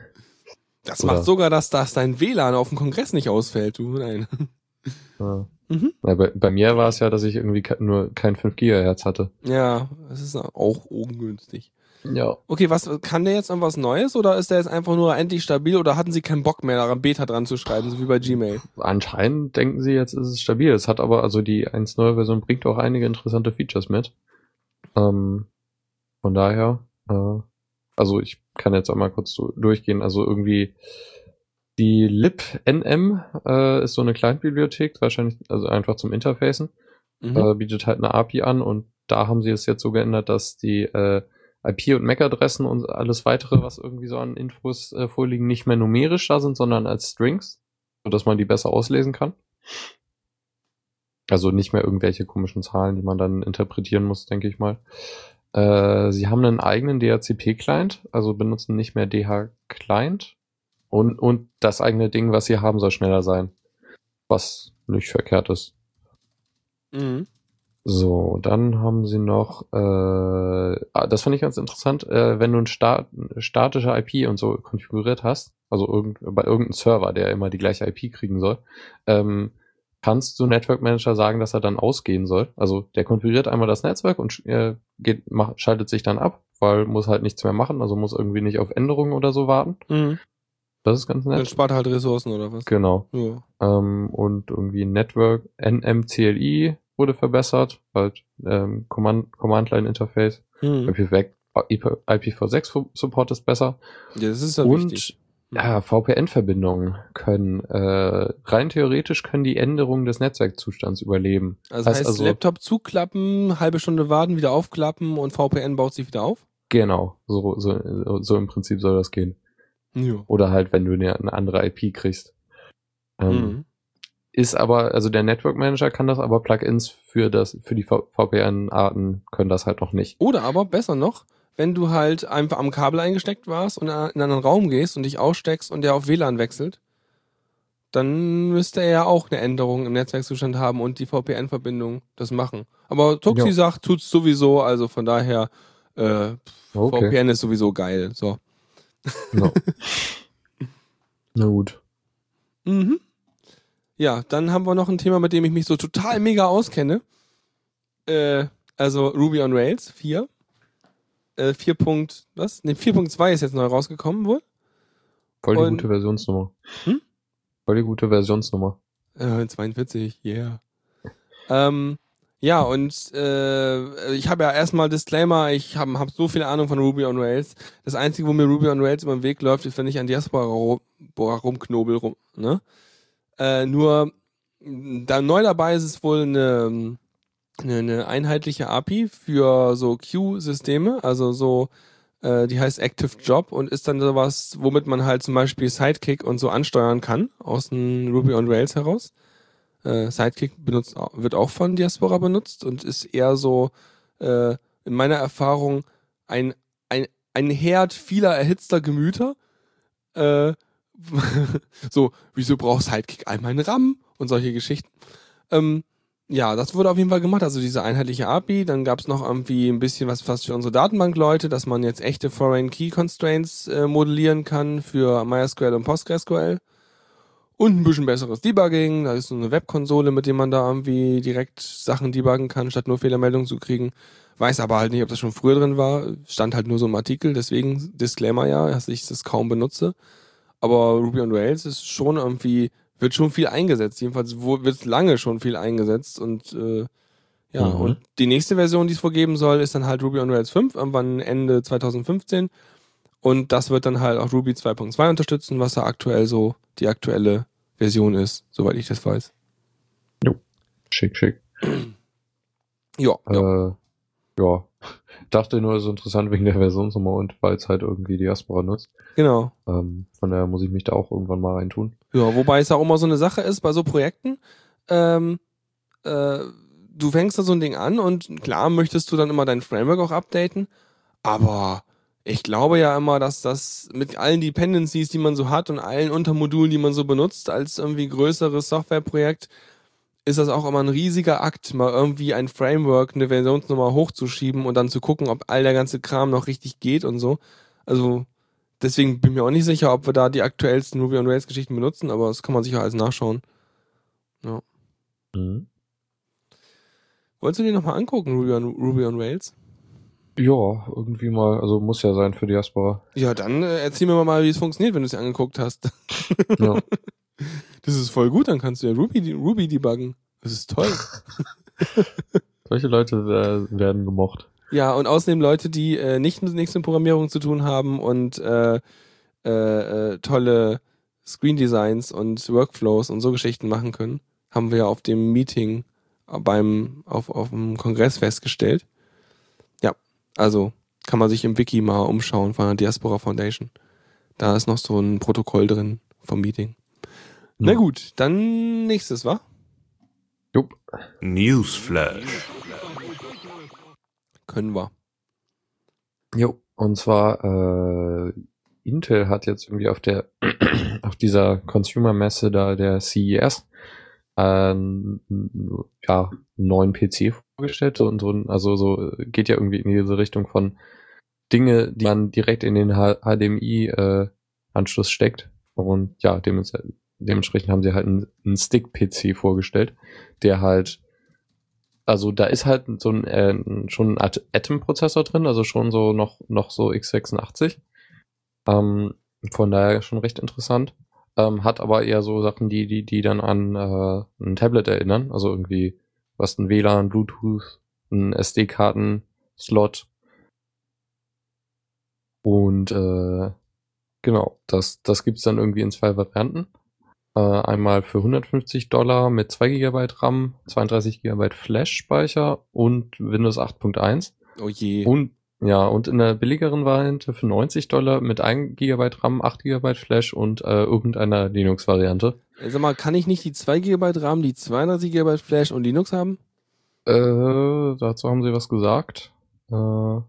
Das Oder- macht sogar, dass, dass dein WLAN auf dem Kongress nicht ausfällt, du. Nein. Ja. (laughs) Mhm. Ja, bei, bei mir war es ja, dass ich irgendwie nur kein 5 Gigahertz hatte. Ja, das ist auch ungünstig. Ja. Okay, was kann der jetzt irgendwas Neues oder ist der jetzt einfach nur endlich stabil oder hatten sie keinen Bock mehr daran Beta dran zu schreiben, so wie bei Gmail? Anscheinend denken sie jetzt, ist es stabil. Es hat aber, also die 1.0 Version bringt auch einige interessante Features mit. Ähm, von daher, äh, also ich kann jetzt einmal kurz so durchgehen. Also irgendwie die libnm äh, ist so eine Kleinbibliothek, wahrscheinlich, also einfach zum Interfacen. Mhm. äh, bietet halt eine API an und da haben sie es jetzt so geändert, dass die äh, IP- und MAC-Adressen und alles weitere, was irgendwie so an Infos äh, vorliegen, nicht mehr numerisch da sind, sondern als Strings, sodass man die besser auslesen kann. Also nicht mehr irgendwelche komischen Zahlen, die man dann interpretieren muss, denke ich mal. Äh, sie haben einen eigenen DHCP-Client, also benutzen nicht mehr DH-Client. Und, und das eigene Ding, was sie haben, soll schneller sein. Was nicht verkehrt ist. Mhm. So, dann haben sie noch, äh, ah, das fand ich ganz interessant, äh, wenn du ein Sta statische IP und so konfiguriert hast, also irgend, bei irgendeinem Server, der immer die gleiche IP kriegen soll, ähm, kannst du Network Manager sagen, dass er dann ausgehen soll. Also der konfiguriert einmal das Netzwerk und äh, geht, macht, schaltet sich dann ab, weil muss halt nichts mehr machen, also muss irgendwie nicht auf Änderungen oder so warten. Mhm. Das ist ganz nett. Dann spart halt Ressourcen oder was? Genau. Ja. Ähm, und irgendwie Network NMCLI wurde verbessert, halt ähm, Command, Command Line Interface. Mhm. IPv6 Support ist besser. ja, das ist ja und wichtig. Ja, VPN-Verbindungen können äh, rein theoretisch können die Änderungen des Netzwerkzustands überleben. Also heißt, heißt also- Laptop zuklappen, halbe Stunde warten, wieder aufklappen und VPN baut sich wieder auf? Genau, so, so, so im Prinzip soll das gehen. Ja. Oder halt, wenn du eine, eine andere IP kriegst. Ähm, Mhm. Ist aber, also der Network Manager kann das, aber Plugins für das, für die VPN-Arten können das halt noch nicht. Oder aber besser noch, wenn du halt einfach am Kabel eingesteckt warst und in einen anderen Raum gehst und dich aussteckst und der auf WLAN wechselt, dann müsste er ja auch eine Änderung im Netzwerkzustand haben und die VPN-Verbindung das machen. Aber Tuxi Ja. sagt, tut's sowieso, also von daher, äh, Okay. VPN ist sowieso geil. So. No. (laughs) Na gut. Mhm. Ja, dann haben wir noch ein Thema, mit dem ich mich so total mega auskenne. Äh, also Ruby on Rails 4. Äh, 4. Punkt, was? Ne, 4.2 ist jetzt neu rausgekommen wohl. Voll die Und- gute Versionsnummer. Hm? Voll die gute Versionsnummer. Äh, 42, yeah. ähm, ja, und äh, ich habe ja erstmal Disclaimer, ich habe hab so viel Ahnung von Ruby on Rails. Das Einzige, wo mir Ruby on Rails über den Weg läuft, ist, wenn ich an Diaspora rum, rumknobel rum, ne? Äh, nur da neu dabei ist es wohl eine, eine, eine einheitliche API für so Queue-Systeme, also so, äh, die heißt Active Job und ist dann sowas, womit man halt zum Beispiel Sidekick und so ansteuern kann aus dem Ruby on Rails heraus. Äh, Sidekick benutzt, wird auch von Diaspora benutzt und ist eher so äh, in meiner Erfahrung ein, ein, ein Herd vieler erhitzter Gemüter. Äh, (laughs) so, wieso braucht Sidekick einmal einen RAM und solche Geschichten. Ähm, ja, das wurde auf jeden Fall gemacht, also diese einheitliche API. Dann gab es noch irgendwie ein bisschen was fast für unsere Datenbankleute, dass man jetzt echte Foreign Key Constraints äh, modellieren kann für MySQL und PostgreSQL. Und ein bisschen besseres Debugging. Da ist so eine Webkonsole, mit der man da irgendwie direkt Sachen debuggen kann, statt nur Fehlermeldungen zu kriegen. Weiß aber halt nicht, ob das schon früher drin war. Stand halt nur so im Artikel, deswegen Disclaimer ja, dass ich das kaum benutze. Aber Ruby on Rails ist schon irgendwie, wird schon viel eingesetzt. Jedenfalls wird lange schon viel eingesetzt und äh, ja, Mhm. und die nächste Version, die es vorgeben soll, ist dann halt Ruby on Rails 5, irgendwann Ende 2015. Und das wird dann halt auch Ruby 2.2 unterstützen, was da aktuell so die aktuelle Version ist, soweit ich das weiß. Schick, schick. (clears throat) Ja, ja. Äh, ja. Dachte nur, es ist interessant wegen der Versionsnummer und weil es halt irgendwie Diaspora nutzt. genau. Ähm, von daher muss ich mich da auch irgendwann mal reintun. Ja, wobei es auch immer so eine Sache ist bei so Projekten. Ähm, äh, du fängst da so ein Ding an und klar möchtest du dann immer dein Framework auch updaten, aber ich glaube ja immer, dass das mit allen Dependencies, die man so hat und allen Untermodulen, die man so benutzt, als irgendwie größeres Softwareprojekt, ist das auch immer ein riesiger Akt, mal irgendwie ein Framework, eine Versionsnummer hochzuschieben und dann zu gucken, ob all der ganze Kram noch richtig geht und so. Also deswegen bin ich mir auch nicht sicher, ob wir da die aktuellsten Ruby on Rails Geschichten benutzen, aber das kann man sicher alles nachschauen. Mhm. Wolltest du dir nochmal angucken, Ruby on, Ruby on Rails? Ja, irgendwie mal, also muss ja sein für Diaspora. Ja, dann äh, erzähl mir mal, wie es funktioniert, wenn du es dir angeguckt hast. Ja. (laughs) Das ist voll gut, dann kannst du ja Ruby, Ruby debuggen. Das ist toll. (laughs) Solche Leute äh, werden gemocht. Ja, und außerdem Leute, die äh, nicht mit nichts mit Programmierung zu tun haben und äh, äh, äh, tolle Screen Designs und Workflows und so Geschichten machen können, haben wir ja auf dem Meeting beim auf, auf dem Kongress festgestellt. Ja, also kann man sich im Wiki mal umschauen von der Diaspora Foundation. Da ist noch so ein Protokoll drin vom Meeting. Na Ja. gut, dann nächstes, wa? Jupp. Newsflash. Können wir. Jo. Und zwar, äh, Intel hat jetzt irgendwie auf der, (clears throat) auf dieser Consumer-Messe da, der CES, ähm, ja, neuen PC vorgestellt und so, also so, geht ja irgendwie in diese Richtung von Dinge, die man direkt in den HDMI-Anschluss äh, steckt. Und ja, dementsprechend haben sie halt einen, einen Stick-PC vorgestellt, der halt, also da ist halt so ein, äh, schon ein Atom-Prozessor drin, also schon so noch, noch so x86. Ähm, von daher schon recht interessant. Ähm, hat aber eher so Sachen, die, die, die dann an äh, ein Tablet erinnern, also irgendwie was ein WLAN, Bluetooth, ein SD-Karten-Slot. Und äh, genau, das, das gibt's dann irgendwie in zwei Varianten. Äh, einmal für 150 Dollar mit 2 GB RAM, 32 GB Flash-Speicher und Windows 8.1. Oh je. Und ja, und in der billigeren Variante für 90 Dollar mit 1 GB RAM, 8 GB Flash und äh, irgendeiner Linux-Variante. Sag mal, kann ich nicht die 2 GB RAM, die 32 GB Flash und Linux haben? Äh, dazu haben sie was gesagt. Äh,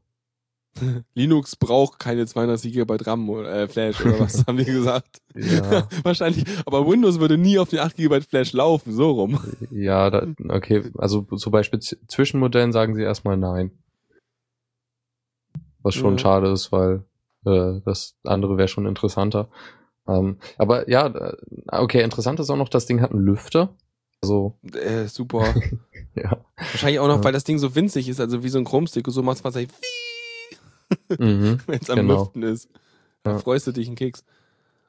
(laughs) Linux braucht keine 200 GB RAM oder äh, Flash oder was haben die gesagt? Ja. (laughs) Wahrscheinlich, aber Windows würde nie auf den 8 GB Flash laufen, so rum. Ja, da, okay, also zum Beispiel Zwischenmodellen sagen sie erstmal nein. Was schon Ja. schade ist, weil äh, das andere wäre schon interessanter. Ähm, aber ja, äh, okay, interessant ist auch noch, das Ding hat einen Lüfter. Also, Äh, super. (laughs) ja. Wahrscheinlich auch noch, Ja. weil das Ding so winzig ist, also wie so ein Chromstick und so macht es wahrscheinlich, mhm. (laughs) wenn es am Genau. Lüften ist. Ja. freust du dich einen Keks.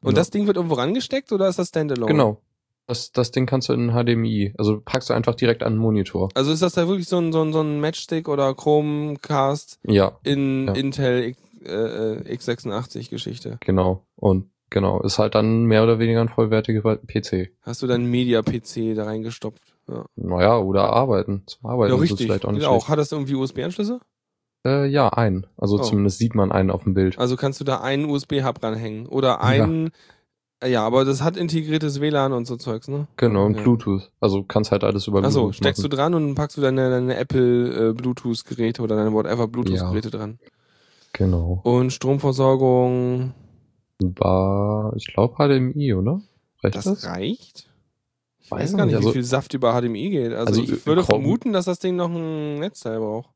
Und Ja. das Ding wird irgendwo rangesteckt oder ist das Standalone? Genau. Das, das Ding kannst du in HDMI, also packst du einfach direkt an den Monitor. Also ist das da wirklich so ein, so ein, so ein Matchstick oder Chromecast Ja, in Ja. Intel X, äh, x86 Geschichte? genau. Und genau, ist halt dann mehr oder weniger ein vollwertiger PC. Hast du dann Media-PC da reingestopft? Ja, Naja, oder arbeiten. Zum Arbeiten ja ist es richtig. vielleicht auch nicht Genau. schlecht. Hat das irgendwie USB-Anschlüsse? Äh, ja, einen. Also Oh. zumindest sieht man einen auf dem Bild. Also kannst du da einen USB-Hub ranhängen oder einen. Ja. aber das hat integriertes WLAN und so Zeugs, ne? Genau, und ja. Bluetooth. Also kannst halt alles über Achso, Bluetooth steckst du machen. dran und packst du deine, deine Apple äh, Bluetooth-Geräte oder deine whatever Bluetooth-Geräte dran. Genau. Und Stromversorgung, War, ich glaube HDMI, oder? Reicht das, das? reicht? Ich Weiß weiß gar nicht, nicht, wie also- viel Saft über HDMI geht. Also, Also, ich äh, würde Chrome- vermuten, dass das Ding noch ein Netzteil braucht.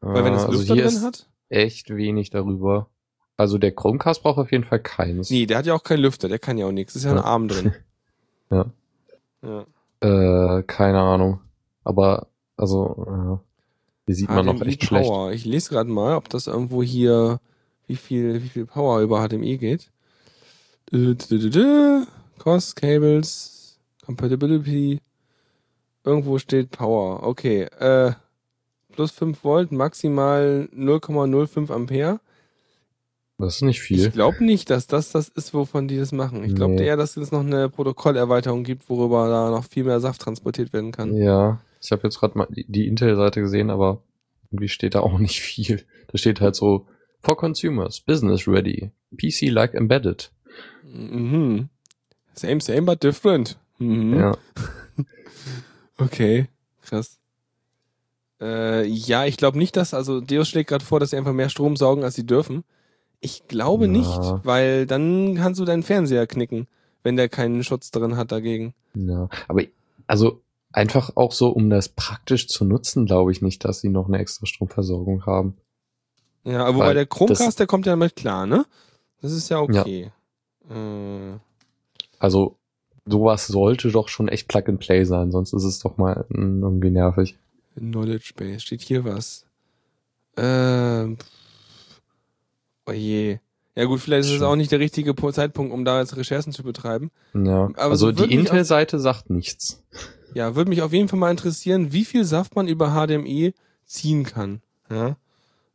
Weil wenn es also Lüfter hier drin hat? echt wenig darüber. Also der Chromecast braucht auf jeden Fall keins. Nee, der hat ja auch keinen Lüfter, der kann ja auch nichts. Ist ja ein Ja. Arm drin. (laughs) Ja. Ja. Äh, keine Ahnung. Aber, also, ja. Hier sieht man noch echt schlecht. Power. Ich lese gerade mal, ob das irgendwo hier, wie viel, wie viel Power über HDMI geht. Cost, Cables, Compatibility. Irgendwo steht Power. Okay. Äh, plus 5 Volt, maximal 0,05 Ampere. Das ist nicht viel. Ich glaube nicht, dass das das ist, wovon die das machen. Ich glaube Nee. eher, dass es noch eine Protokollerweiterung gibt, worüber da noch viel mehr Saft transportiert werden kann. Ja, ich habe jetzt gerade mal die, die Intel-Seite gesehen, aber irgendwie steht da (laughs) auch nicht viel. Da steht halt so, for consumers, business ready, PC like embedded. Mhm. Same, same, but different. Mhm. Ja, (laughs) Okay, krass. Äh, ja, ich glaube nicht, dass, also Deus schlägt gerade vor, dass sie einfach mehr Strom saugen, als sie dürfen. Ich glaube Ja. nicht, weil dann kannst du deinen Fernseher knicken, wenn der keinen Schutz drin hat dagegen. ja. Aber also einfach auch so, um das praktisch zu nutzen, glaube ich nicht, dass sie noch eine extra Stromversorgung haben. Ja, aber wobei der Chromecast, das- der kommt ja damit klar, ne? Das ist ja okay. Äh, Also sowas sollte doch schon echt Plug and Play sein, sonst ist es doch mal irgendwie nervig. Knowledge Base, steht hier was? Ähm, oh je. Ja gut, vielleicht ist es auch nicht der richtige Zeitpunkt, um da jetzt Recherchen zu betreiben. Ja, Aber also so die Intel-Seite sagt nichts. Ja, würde mich auf jeden Fall mal interessieren, wie viel Saft man über HDMI ziehen kann. Ja?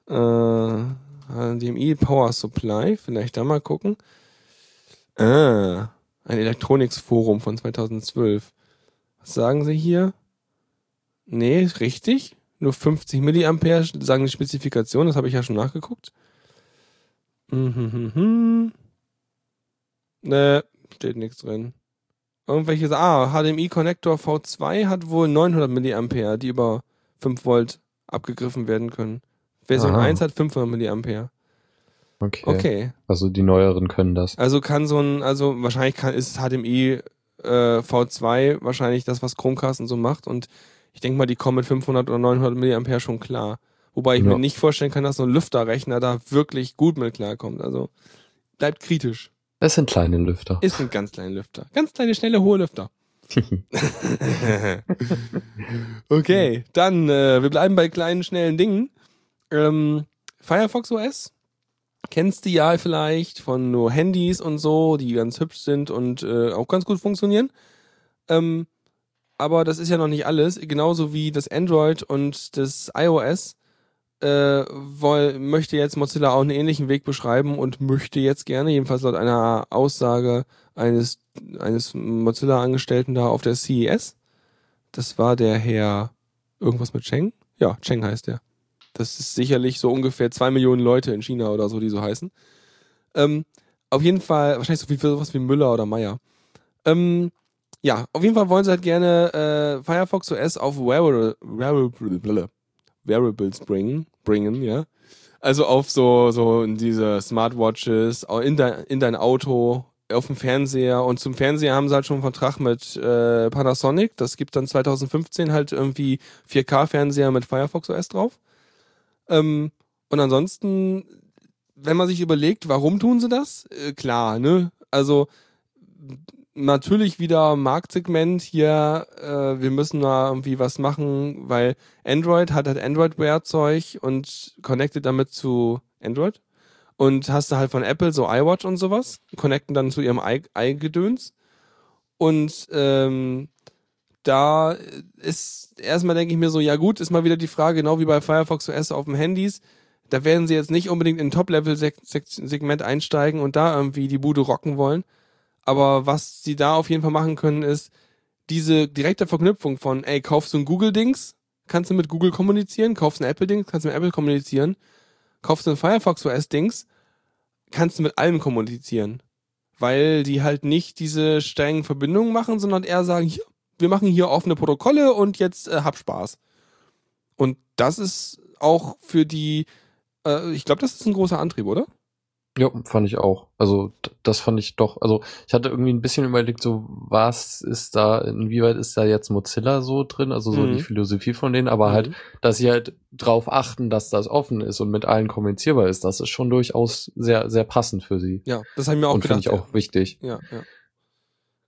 Äh, HDMI Power Supply, vielleicht da mal gucken. Ah, ein Electronics Forum von 2012. Was sagen sie hier? Nee, richtig. Nur 50 Milliampere sagen die Spezifikation, das habe ich ja schon nachgeguckt. Mhm. Ne, steht nichts drin. Irgendwelche, ah, HDMI-Connector V2 hat wohl 900 Milliampere, die über 5 Volt abgegriffen werden können. Version Aha. 1 hat 500 Milliampere. Okay. Okay. Also die neueren können das. Also kann so ein, also wahrscheinlich kann, ist HDMI äh, V2 wahrscheinlich das, was Chromecast und so macht und ich denke mal, die kommen mit 500 oder 900 Milliampere schon klar. Wobei ich Ja. mir nicht vorstellen kann, dass so ein Lüfterrechner da wirklich gut mit klarkommt. Also bleibt kritisch. Es sind kleine Lüfter. Ist ein ganz kleiner Lüfter. Ganz kleine, schnelle, hohe Lüfter. (laughs) (laughs) okay, dann, äh, wir bleiben bei kleinen, schnellen Dingen. Ähm, Firefox OS. Kennst du ja vielleicht von nur Handys und so, die ganz hübsch sind und äh, auch ganz gut funktionieren. Ähm, aber das ist ja noch nicht alles. Genauso wie das Android und das iOS äh, woll, möchte jetzt Mozilla auch einen ähnlichen Weg beschreiben und möchte jetzt gerne, jedenfalls laut einer Aussage eines, eines Mozilla-Angestellten da auf der CES. Das war der Herr irgendwas mit Cheng? Ja, Cheng heißt der. Das ist sicherlich so ungefähr zwei Millionen Leute in China oder so, die so heißen. Ähm, auf jeden Fall, wahrscheinlich so viel für sowas wie Müller oder Meier. Ähm, ja, auf jeden Fall wollen sie halt gerne äh, Firefox OS auf Wearable, Wearable, Wearables bringen, bringen, ja. Also auf so, so diese Smartwatches, in dein, in dein Auto, auf dem Fernseher und zum Fernseher haben sie halt schon einen Vertrag mit äh, Panasonic. Das gibt dann 2015 halt irgendwie 4K-Fernseher mit Firefox OS drauf. Ähm, und ansonsten, wenn man sich überlegt, warum tun sie das? Äh, klar, ne? Also natürlich wieder Marktsegment hier, äh, wir müssen da irgendwie was machen, weil Android hat halt Android-Wear-Zeug und connectet damit zu Android. Und hast du halt von Apple so iWatch und sowas, connecten dann zu ihrem i-Gedöns. Und ähm, da ist erstmal denke ich mir so, ja gut, ist mal wieder die Frage, genau wie bei Firefox OS auf dem Handys, da werden sie jetzt nicht unbedingt in Top-Level-Segment einsteigen und da irgendwie die Bude rocken wollen. Aber was sie da auf jeden Fall machen können, ist diese direkte Verknüpfung von, ey, kaufst du ein Google-Dings, kannst du mit Google kommunizieren, kaufst ein Apple-Dings, kannst du mit Apple kommunizieren, kaufst du ein Firefox OS-Dings, kannst du mit allem kommunizieren. Weil die halt nicht diese strengen Verbindungen machen, sondern eher sagen, hier, wir machen hier offene Protokolle und jetzt äh, hab Spaß. Und das ist auch für die, äh, ich glaube, das ist ein großer Antrieb, oder? Ja, fand ich auch. Also das fand ich doch, also ich hatte irgendwie ein bisschen überlegt, so was ist da, inwieweit ist da jetzt Mozilla so drin, also so Mhm. die Philosophie von denen, aber halt, dass sie halt drauf achten, dass das offen ist und mit allen kommunizierbar ist, das ist schon durchaus sehr, sehr passend für sie. Ja, das habe ich mir auch und finde gedacht. ich auch wichtig. Ja, ja.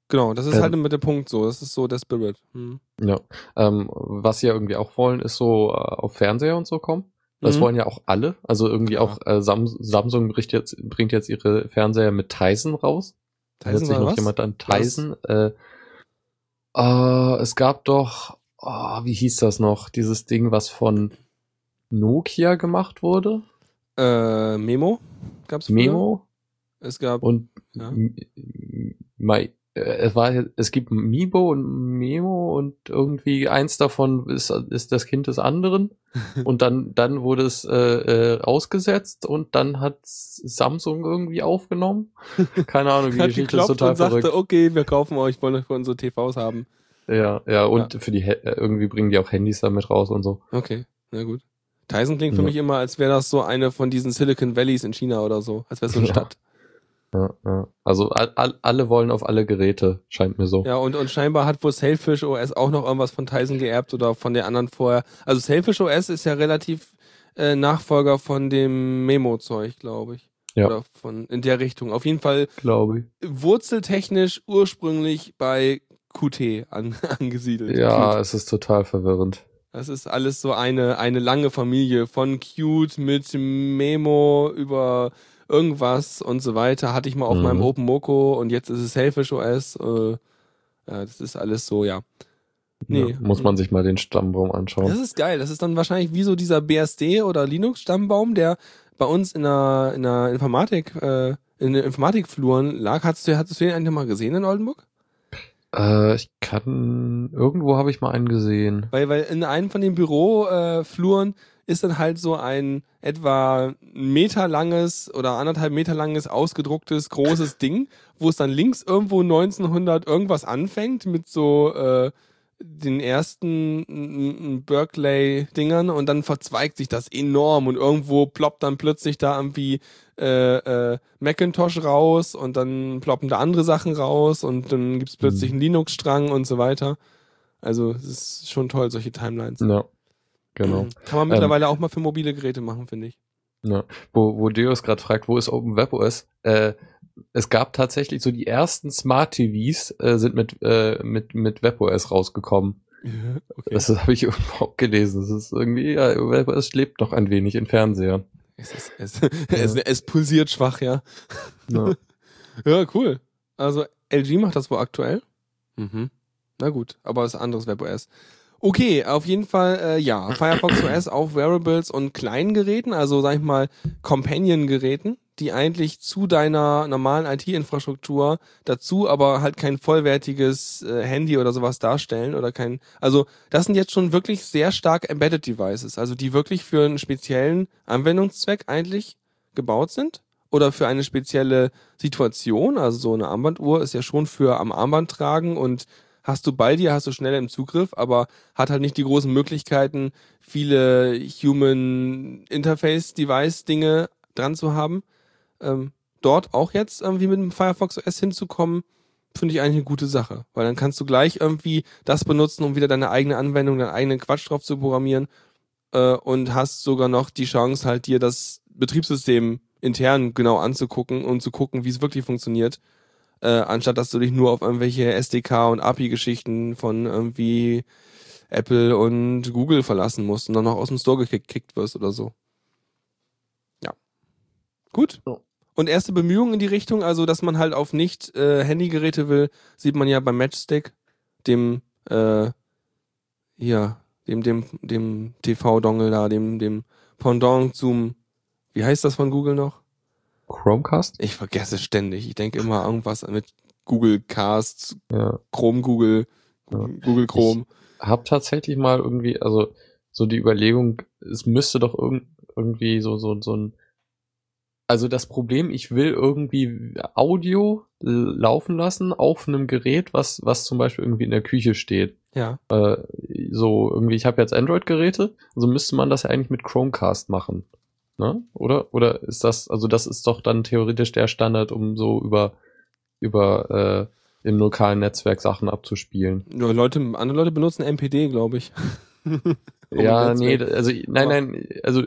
Genau, das ist Ähm, halt mit dem Punkt so. Das ist so der Spirit. Hm. Ja. Ähm, was sie ja irgendwie auch wollen, ist so äh, auf Fernseher und so kommen. Das Mhm. wollen ja auch alle. Also irgendwie Ja. auch äh, Sam Samsung bringt jetzt, bringt jetzt ihre Fernseher mit Tyson raus. Tyson sich noch was? jemand an Tyson? Äh, äh, es gab doch, oh, wie hieß das noch? Dieses Ding, was von Nokia gemacht wurde? Äh, Memo gab's früher. Memo Es gab und Ja. M- M- Mai- äh, es war es gibt Mibo und Memo und irgendwie eins davon ist, ist das Kind des anderen (laughs) und dann dann wurde es äh, äh, ausgesetzt und dann hat Samsung irgendwie aufgenommen keine Ahnung die hat Geschichte ist total und sagte, verrückt okay, wir kaufen euch, wollen euch für unsere TVs haben. ja ja und für die äh, irgendwie bringen die auch Handys damit raus und so Okay, na gut. Tyson klingt für Ja. mich immer, als wäre das so eine von diesen Silicon Valleys in China oder so. Als wäre so eine Ja. Stadt. Ja, ja. also all, all, alle wollen auf alle Geräte scheint mir so Ja, und, und scheinbar hat wohl Sailfish OS auch noch irgendwas von Tyson geerbt oder von der anderen vorher. Also Sailfish OS ist ja relativ äh, Nachfolger von dem Memo-Zeug, glaube ich. Ja. Oder von in der Richtung. Auf jeden Fall glaube ich wurzeltechnisch ursprünglich bei Qt an, (laughs) angesiedelt. ja Qt. es ist total verwirrend Das ist alles so eine, eine lange Familie von Qt mit Memo über irgendwas und so weiter. Hatte ich mal auf Mhm. meinem OpenMoko und jetzt ist es Selfish OS. Äh, ja, das ist alles so, ja. Nee. ja, muss man sich mal den Stammbaum anschauen Das ist geil. Das ist dann wahrscheinlich wie so dieser BSD oder Linux-Stammbaum, der bei uns in der, in der Informatik, äh, in den Informatikfluren lag. Hattest du, hattest du den eigentlich mal gesehen in Oldenburg? Äh, ich kann. Irgendwo habe ich mal einen gesehen. Weil, weil in einem von den Bürofluren ist dann halt so ein etwa Meter langes oder anderthalb Meter langes ausgedrucktes großes (laughs) Ding, wo es dann links irgendwo 1900 irgendwas anfängt mit so äh, den ersten Berkeley-Dingern und dann verzweigt sich das enorm und irgendwo ploppt dann plötzlich da irgendwie äh, äh, Macintosh raus und dann ploppen da andere Sachen raus und dann gibt's plötzlich Mhm. einen Linux-Strang und so weiter. Also es ist schon toll, solche Timelines. Ja. Genau. Mhm. Kann man mittlerweile auch mal für mobile Geräte machen, finde ich. Ja. Wo, wo Deus gerade fragt, wo ist Open Web OS? Äh, es gab tatsächlich so die ersten Smart TVs äh, sind mit, äh, mit, mit WebOS rausgekommen. (laughs) Okay. Das habe ich irgendwo auch gelesen. Das ist irgendwie, ja, WebOS lebt noch ein wenig in Fernsehern. Es, ist, es, (laughs) es, es pulsiert schwach, ja. Ja. (laughs) Ja, cool. Also LG macht das wohl aktuell. Mhm. Na gut, aber es ist anderes WebOS. Okay, auf jeden Fall, äh, ja, (clears throat) Firefox OS auf Wearables und kleinen Geräten, also sag ich mal Companion-Geräten, die eigentlich zu deiner normalen IT-Infrastruktur dazu aber halt kein vollwertiges äh, Handy oder sowas darstellen oder kein, also das sind jetzt schon wirklich sehr stark Embedded Devices, also die wirklich für einen speziellen Anwendungszweck eigentlich gebaut sind oder für eine spezielle Situation, also so eine Armbanduhr ist ja schon für am Armband tragen und hast du bei dir, hast du schneller im Zugriff, aber hat halt nicht die großen Möglichkeiten, viele Human Interface Device Dinge dran zu haben. Ähm, dort auch jetzt irgendwie mit dem Firefox OS hinzukommen, finde ich eigentlich eine gute Sache, weil dann kannst du gleich irgendwie das benutzen, um wieder deine eigene Anwendung, deinen eigenen Quatsch drauf zu programmieren äh, und hast sogar noch die Chance halt dir das Betriebssystem intern genau anzugucken und zu gucken, wie es wirklich funktioniert, äh, anstatt dass du dich nur auf irgendwelche SDK und API-Geschichten von irgendwie Apple und Google verlassen musst und dann noch aus dem Store gekickt wirst oder so. Ja. Gut. So. Und erste Bemühungen in die Richtung, also dass man halt auf nicht äh, Handygeräte will, sieht man ja beim Matchstick, dem äh, ja, dem dem dem TV-Dongle da, dem dem Pendant zum wie heißt das von Google noch? Chromecast? Ich vergesse ständig. Ich denke immer irgendwas mit Google Cast, Ja. Chrome Google, Ja. Google Chrome. Hab tatsächlich mal irgendwie, also so die Überlegung, es müsste doch irgend, irgendwie so, so, so ein, also das Problem, ich will irgendwie Audio laufen lassen auf einem Gerät, was, was zum Beispiel irgendwie in der Küche steht. Ja. Äh, so irgendwie, ich habe jetzt Android-Geräte, also müsste man das ja eigentlich mit Chromecast machen. Ne? Oder? Oder ist das, also das ist doch dann theoretisch der Standard, um so über, über äh, im lokalen Netzwerk Sachen abzuspielen. Nur Leute, andere Leute benutzen MPD, glaube ich. Um (laughs) Ja, nee, also nein, nein, also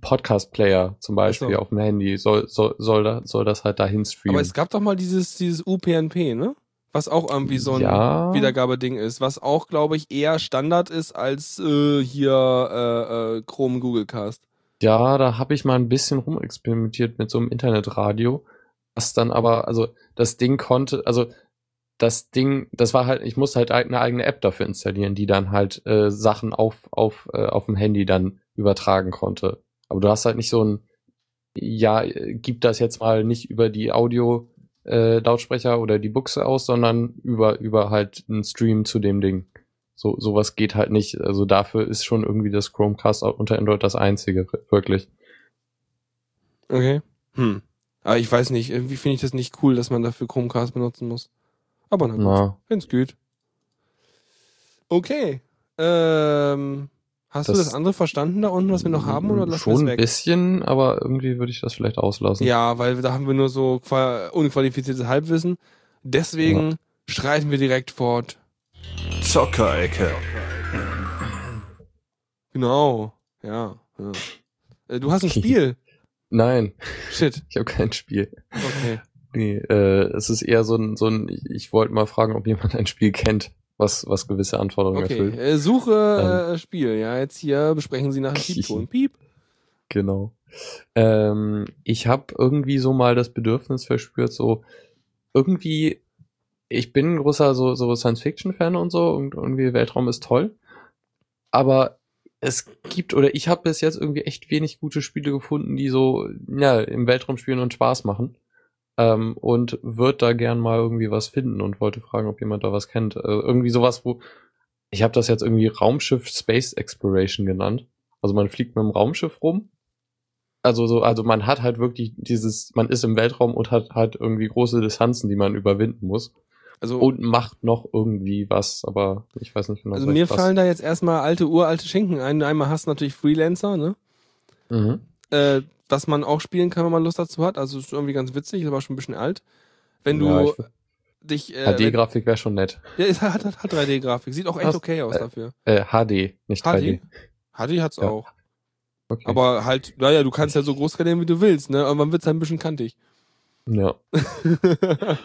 Podcast-Player zum Beispiel so. auf dem Handy soll, soll, soll, da, soll das halt dahin streamen. Aber es gab doch mal dieses, dieses UPnP, ne? Was auch irgendwie so ein ja, Wiedergabeding ist, was auch, glaube ich, eher Standard ist als äh, hier äh, äh, Chrome Google Cast. Ja, da habe ich mal ein bisschen rumexperimentiert mit so einem Internetradio, was dann aber, also das Ding konnte, also das Ding, das war halt, ich musste halt eine eigene App dafür installieren, die dann halt äh, Sachen auf, auf, äh, auf dem Handy dann übertragen konnte. Aber du hast halt nicht so ein, ja, gib das jetzt mal nicht über die Audio äh, Lautsprecher oder die Buchse aus, sondern über, über halt einen Stream zu dem Ding. So, sowas geht halt nicht. Also dafür ist schon irgendwie das Chromecast unter Android das einzige, wirklich. Okay. Hm. Aber ich weiß nicht, irgendwie finde ich das nicht cool, dass man dafür Chromecast benutzen muss. Aber na gut, Na, find's gut. Okay. Ähm, hast du Das- das andere verstanden da unten, was wir noch haben, oder lassen schon wir ein bisschen, aber irgendwie würde ich das vielleicht auslassen. Ja, weil da haben wir nur so qua- unqualifiziertes Halbwissen. Deswegen schreiten wir direkt fort. Zockerecke. Genau. Ja. ja. Äh, Du hast ein (laughs) Spiel. Nein, Shit. ich habe kein Spiel. Okay. Nee, äh, es ist eher so ein, so ein, ich, wollte mal fragen, ob jemand ein Spiel kennt, was, was gewisse Anforderungen Okay. erfüllt. Äh, Suche äh, Spiel. Ja, jetzt hier besprechen Sie nach dem (laughs) Piepton. Piep. Genau. Ähm, ich habe irgendwie so mal das Bedürfnis verspürt, so irgendwie, ich bin ein großer so, so Science-Fiction-Fan und so und irgendwie Weltraum ist toll, aber es gibt oder ich habe bis jetzt irgendwie echt wenig gute Spiele gefunden, die so ja im Weltraum spielen und Spaß machen. Ähm, und würde da gern mal irgendwie was finden und wollte fragen, ob jemand da was kennt. Äh, irgendwie sowas, wo ich habe das jetzt irgendwie Raumschiff Space Exploration genannt. Also man fliegt mit dem Raumschiff rum. Also so, also man hat halt wirklich dieses, man ist im Weltraum und hat halt irgendwie große Distanzen, die man überwinden muss. Also, Und macht noch irgendwie was, aber ich weiß nicht genau. also mir fallen da jetzt erstmal alte, uralte Schinken ein. Einmal hast du natürlich Freelancer, ne? Mhm. Äh, was man auch spielen kann, wenn man Lust dazu hat. Also ist irgendwie ganz witzig, ist aber schon ein bisschen alt. Wenn du Ja, ich- dich. Äh, HD-Grafik wäre schon nett. ja, es hat, hat, hat 3D-Grafik. Sieht auch echt Was? okay aus Äh, dafür. Äh, HD, nicht 3D. HD? HD hat's Ja. auch. Okay. Aber halt, naja, du kannst ja so groß skalieren, wie du willst, ne? Irgendwann wird's halt ein bisschen kantig. Ja. (laughs)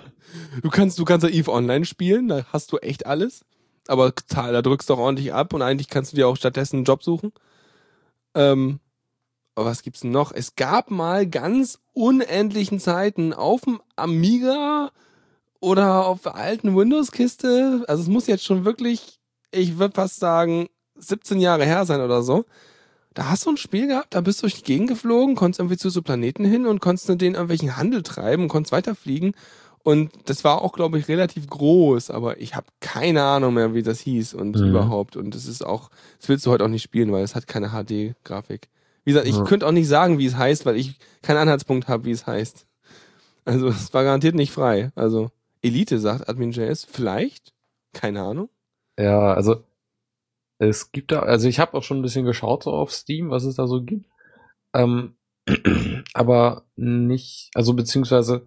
du kannst, du kannst ja Eve Online spielen, da hast du echt alles. Aber da drückst du auch ordentlich ab und eigentlich kannst du dir auch stattdessen einen Job suchen. Ähm, aber was gibt's denn noch? Es gab mal ganz unendlichen Zeiten auf dem Amiga oder auf der alten Windows-Kiste. Also es muss jetzt schon wirklich, ich würde fast sagen, 17 Jahre her sein oder so. Da hast du ein Spiel gehabt, da bist du durch die Gegend geflogen, konntest irgendwie zu so Planeten hin und konntest mit denen irgendwelchen Handel treiben, konntest weiterfliegen. Und das war auch, glaube ich, relativ groß, aber ich habe keine Ahnung mehr, wie das hieß und Mhm. überhaupt. Und das ist auch, das willst du heute auch nicht spielen, weil es hat keine HD-Grafik. Wie gesagt, ich Ja. könnte auch nicht sagen, wie es heißt, weil ich keinen Anhaltspunkt habe, wie es heißt. Also es war garantiert nicht frei. Also Elite sagt Admin.js, vielleicht, keine Ahnung. Ja, also es gibt da, also ich habe auch schon ein bisschen geschaut so auf Steam, was es da so gibt. Ähm, (clears throat) aber nicht, also beziehungsweise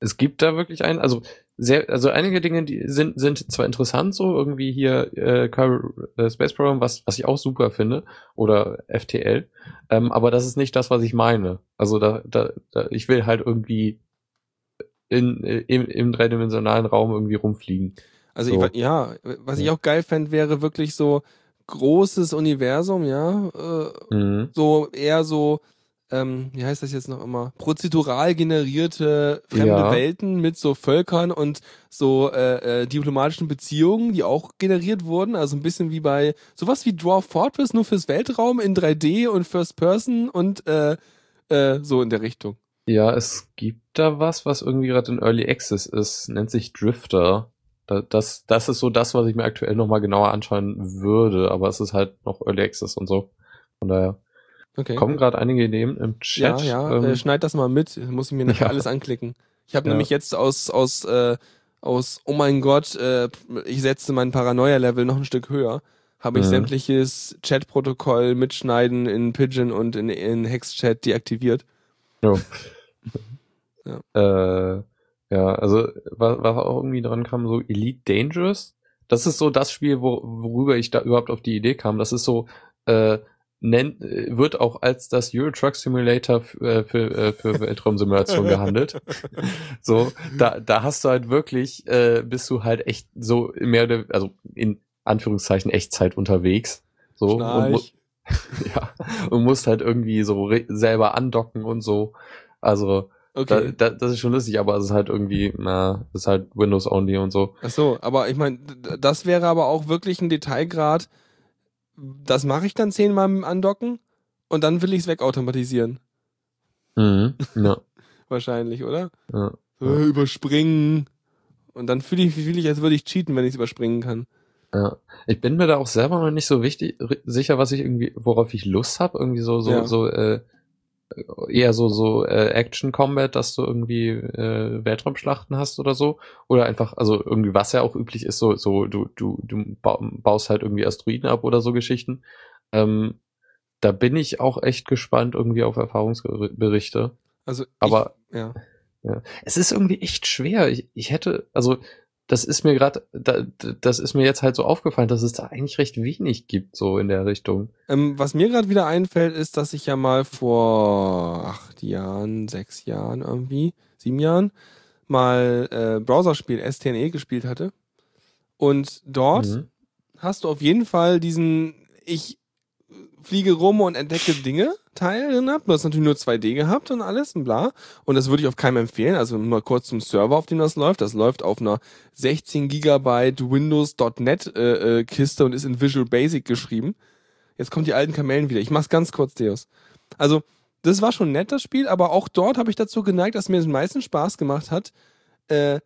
es gibt da wirklich einen, also sehr, also einige Dinge, die sind, sind zwar interessant, so irgendwie hier äh, äh, Space Program, was, was ich auch super finde, oder FTL, ähm, aber das ist nicht das, was ich meine. Also da, da, da ich will halt irgendwie in, äh, im, im dreidimensionalen Raum irgendwie rumfliegen. Also So. ich, ja, was ich auch geil fände, wäre wirklich so großes Universum, ja, äh, Mhm. so eher so, ähm, wie heißt das jetzt noch immer, prozedural generierte fremde Ja. Welten mit so Völkern und so äh, äh, diplomatischen Beziehungen, die auch generiert wurden. Also ein bisschen wie bei sowas wie Dwarf Fortress, nur fürs Weltraum in 3D und First Person und äh, äh, so in der Richtung. Ja, es gibt da was, was irgendwie gerade in Early Access ist, nennt sich Drifter. Da, das, das ist so das, was ich mir aktuell nochmal genauer anschauen würde, aber es ist halt noch Early Access und so. Von daher Okay. kommen gerade einige Ideen im ja, Chat. ja, ähm, äh, schneid das mal mit, muss ich mir nachher (laughs) Ja. alles anklicken. Ich habe Ja. nämlich jetzt aus aus äh, aus oh mein Gott, äh, ich setze mein Paranoia Level noch ein Stück höher. Habe ich Mhm. sämtliches Chat-Protokoll mitschneiden in Pigeon und in, in Hex-Chat deaktiviert. jo. Ja. Äh, ja, also was, was auch irgendwie dran kam, so Elite Dangerous. Das ist so das Spiel, wo, worüber ich da überhaupt auf die Idee kam. Das ist so, äh, nennt, äh, wird auch als das Euro Truck Simulator äh, für, äh, für Weltraumsimulation gehandelt. (laughs) So, da, da hast du halt wirklich, äh, bist du halt echt so mehr oder, also in Anführungszeichen Echtzeit unterwegs. So, und, Schnarch. (laughs) ja, und musst halt irgendwie so selber andocken und so. Also, Okay. da, da, das ist schon lustig, aber es ist halt irgendwie, na, es ist halt Windows only und so. Ach so, aber ich meine, das wäre aber auch wirklich ein Detailgrad. Das mache ich dann zehnmal im Andocken und dann will ich es wegautomatisieren. Mhm. Ja, (laughs) Wahrscheinlich, oder? ja. Äh, überspringen. Und dann fühle ich, fühle ich, als würde ich cheaten, wenn ich es überspringen kann. Ja, ich bin mir da auch selber noch nicht so wichtig, sicher, was ich irgendwie, worauf ich Lust habe, irgendwie so, so, Ja. so, äh, eher so, so äh, Action Combat, dass du irgendwie äh, Weltraumschlachten hast oder so. Oder einfach, also irgendwie, was ja auch üblich ist, so, so, du, du, du bau- baust halt irgendwie Asteroiden ab oder so Geschichten. Ähm, da bin ich auch echt gespannt irgendwie auf Erfahrungsberichte. Also, Aber ich, ja. ja. Es ist irgendwie echt schwer. Ich, ich hätte, also das ist mir gerade, da, das ist mir jetzt halt so aufgefallen, dass es da eigentlich recht wenig gibt, so in der Richtung. Ähm, was mir gerade wieder einfällt, ist, dass ich ja mal vor acht Jahren, sechs Jahren irgendwie, sieben Jahren, mal äh, Browserspiel STNE gespielt hatte. Und dort Mhm. hast du auf jeden Fall diesen ich fliege rum und entdecke Dinge Teil drin gehabt. Du hast natürlich nur 2D gehabt und alles und bla. Und das würde ich auf keinem empfehlen. Also nur kurz zum Server, auf dem das läuft. Das läuft auf einer 16 Gigabyte Windows.NET äh, äh, Kiste und ist in Visual Basic geschrieben. Jetzt kommt die alten Kamellen wieder. Ich mach's ganz kurz, Deus. Also, das war schon nett, das Spiel, aber auch dort habe ich dazu geneigt, dass mir den meisten Spaß gemacht hat, äh,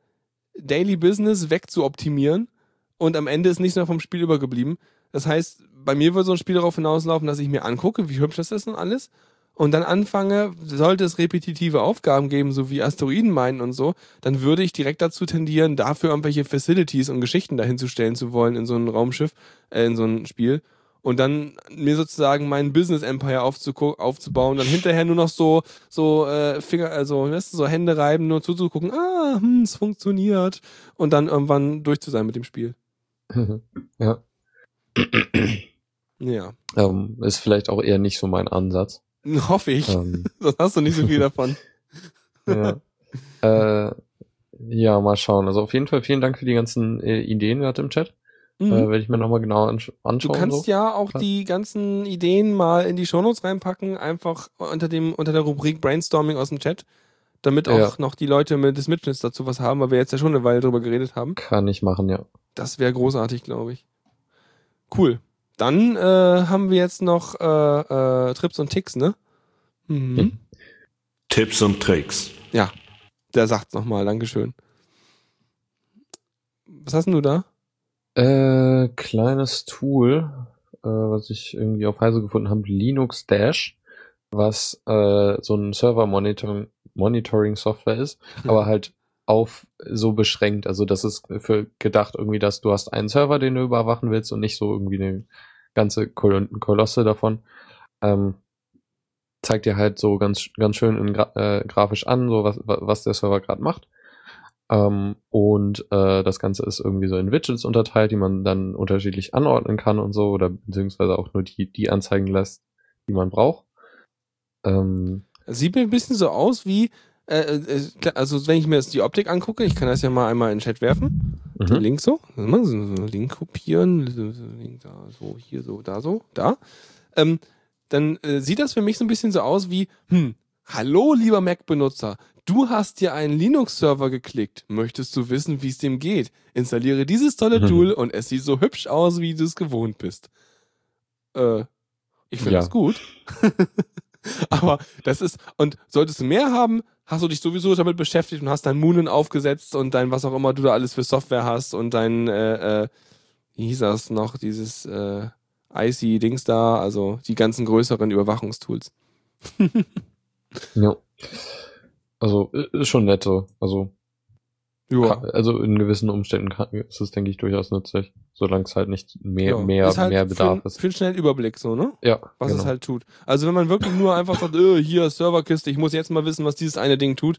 Daily Business wegzuoptimieren und am Ende ist nichts mehr vom Spiel übergeblieben, Das heißt, bei mir wird so ein Spiel darauf hinauslaufen, dass ich mir angucke, wie hübsch das ist und alles. Und dann anfange, sollte es repetitive Aufgaben geben, so wie Asteroiden meinen und so, dann würde ich direkt dazu tendieren, dafür irgendwelche Facilities und Geschichten dahinzustellen zu wollen in so ein Raumschiff, äh, in so ein Spiel. Und dann mir sozusagen mein Business Empire aufzubauen, dann hinterher nur noch so, so äh, Finger, also weißt du, so Hände reiben, nur zuzugucken, ah, hm, es funktioniert. Und dann irgendwann durch zu sein mit dem Spiel. (laughs) ja. Ja. Ähm, ist vielleicht auch eher nicht so mein Ansatz. (laughs) Hoffe ich. Ähm. (laughs) Sonst hast du nicht so viel davon. (laughs) ja. Äh, ja, mal schauen. Also auf jeden Fall vielen Dank für die ganzen äh, Ideen gerade im Chat. Mhm. Äh, Werde ich mir nochmal genau ansch anschauen. Du kannst so. ja auch ja. die ganzen Ideen mal in die Shownotes reinpacken, einfach unter dem unter der Rubrik Brainstorming aus dem Chat, damit auch ja. noch die Leute mit des Mitschnitts dazu was haben, weil wir jetzt ja schon eine Weile drüber geredet haben. Kann ich machen, ja. Das wäre großartig, glaube ich. Cool. Dann äh, haben wir jetzt noch äh, äh, Trips und Ticks, ne? Mhm. Hm? Tipps und Tricks. Ja, der sagt's nochmal, Dankeschön. Was hast denn du da? Äh, kleines Tool, äh, was ich irgendwie auf Heise gefunden habe, Linux Dash, was äh, so ein Server-Monitoring Monitoring Software ist, hm. aber halt auf so beschränkt. Also das ist für gedacht irgendwie, dass du hast einen Server, den du überwachen willst und nicht so irgendwie eine ganze Kol Kolosse davon. Ähm, zeigt dir halt so ganz, ganz schön in äh, grafisch an, so was, was der Server gerade macht. Ähm, und äh, das Ganze ist irgendwie so in Widgets unterteilt, die man dann unterschiedlich anordnen kann und so, oder beziehungsweise auch nur die, die anzeigen lässt, die man braucht. Ähm, Sieht mir ein bisschen so aus wie, äh, äh, also wenn ich mir jetzt die Optik angucke, ich kann das ja mal einmal in den Chat werfen. Mhm. Den Link so. so. Link kopieren, Link da, so, hier so, da so, da. Ähm, dann äh, sieht das für mich so ein bisschen so aus wie, hm, hallo lieber Mac-Benutzer, du hast dir einen Linux-Server geklickt. Möchtest du wissen, wie es dem geht? Installiere dieses tolle mhm. Tool und es sieht so hübsch aus, wie du es gewohnt bist. Äh, ich finde ja. das gut. (laughs) (laughs) Aber das ist, und solltest du mehr haben, hast du dich sowieso damit beschäftigt und hast dein Moonen aufgesetzt und dein, was auch immer du da alles für Software hast und dein, äh, äh, wie hieß das noch, dieses äh, IC-Dings da, also die ganzen größeren Überwachungstools. (laughs) ja. Also ist schon nett so. Also ja. Also in gewissen Umständen kann, ist es, denke ich, durchaus nützlich, solange es halt nicht mehr, ja. mehr, halt mehr Bedarf für, ist. Für einen schnellen Überblick, so, ne? Ja. Was genau. es halt tut. Also wenn man wirklich nur einfach sagt, äh, hier Serverkiste, ich muss jetzt mal wissen, was dieses eine Ding tut.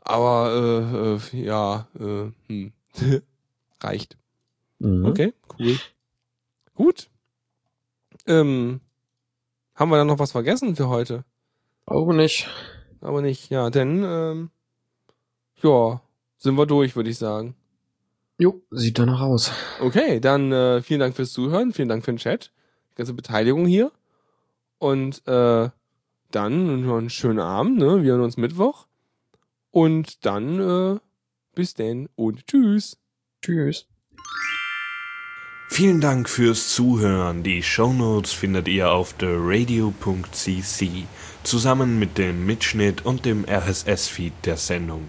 Aber äh, äh, ja, äh, hm. (laughs) reicht. Mhm. Okay, cool. Gut. Ähm, haben wir dann noch was vergessen für heute? Auch nicht. Aber nicht, ja, denn ähm, ja, sind wir durch, würde ich sagen. Jo, sieht danach aus. Okay, dann äh, vielen Dank fürs Zuhören, vielen Dank für den Chat, die ganze Beteiligung hier. Und äh, dann noch einen schönen Abend, ne? Wir hören uns Mittwoch. Und dann äh, bis denn und tschüss. Tschüss. Vielen Dank fürs Zuhören. Die Shownotes findet ihr auf theradio.cc zusammen mit dem Mitschnitt und dem RSS-Feed der Sendung.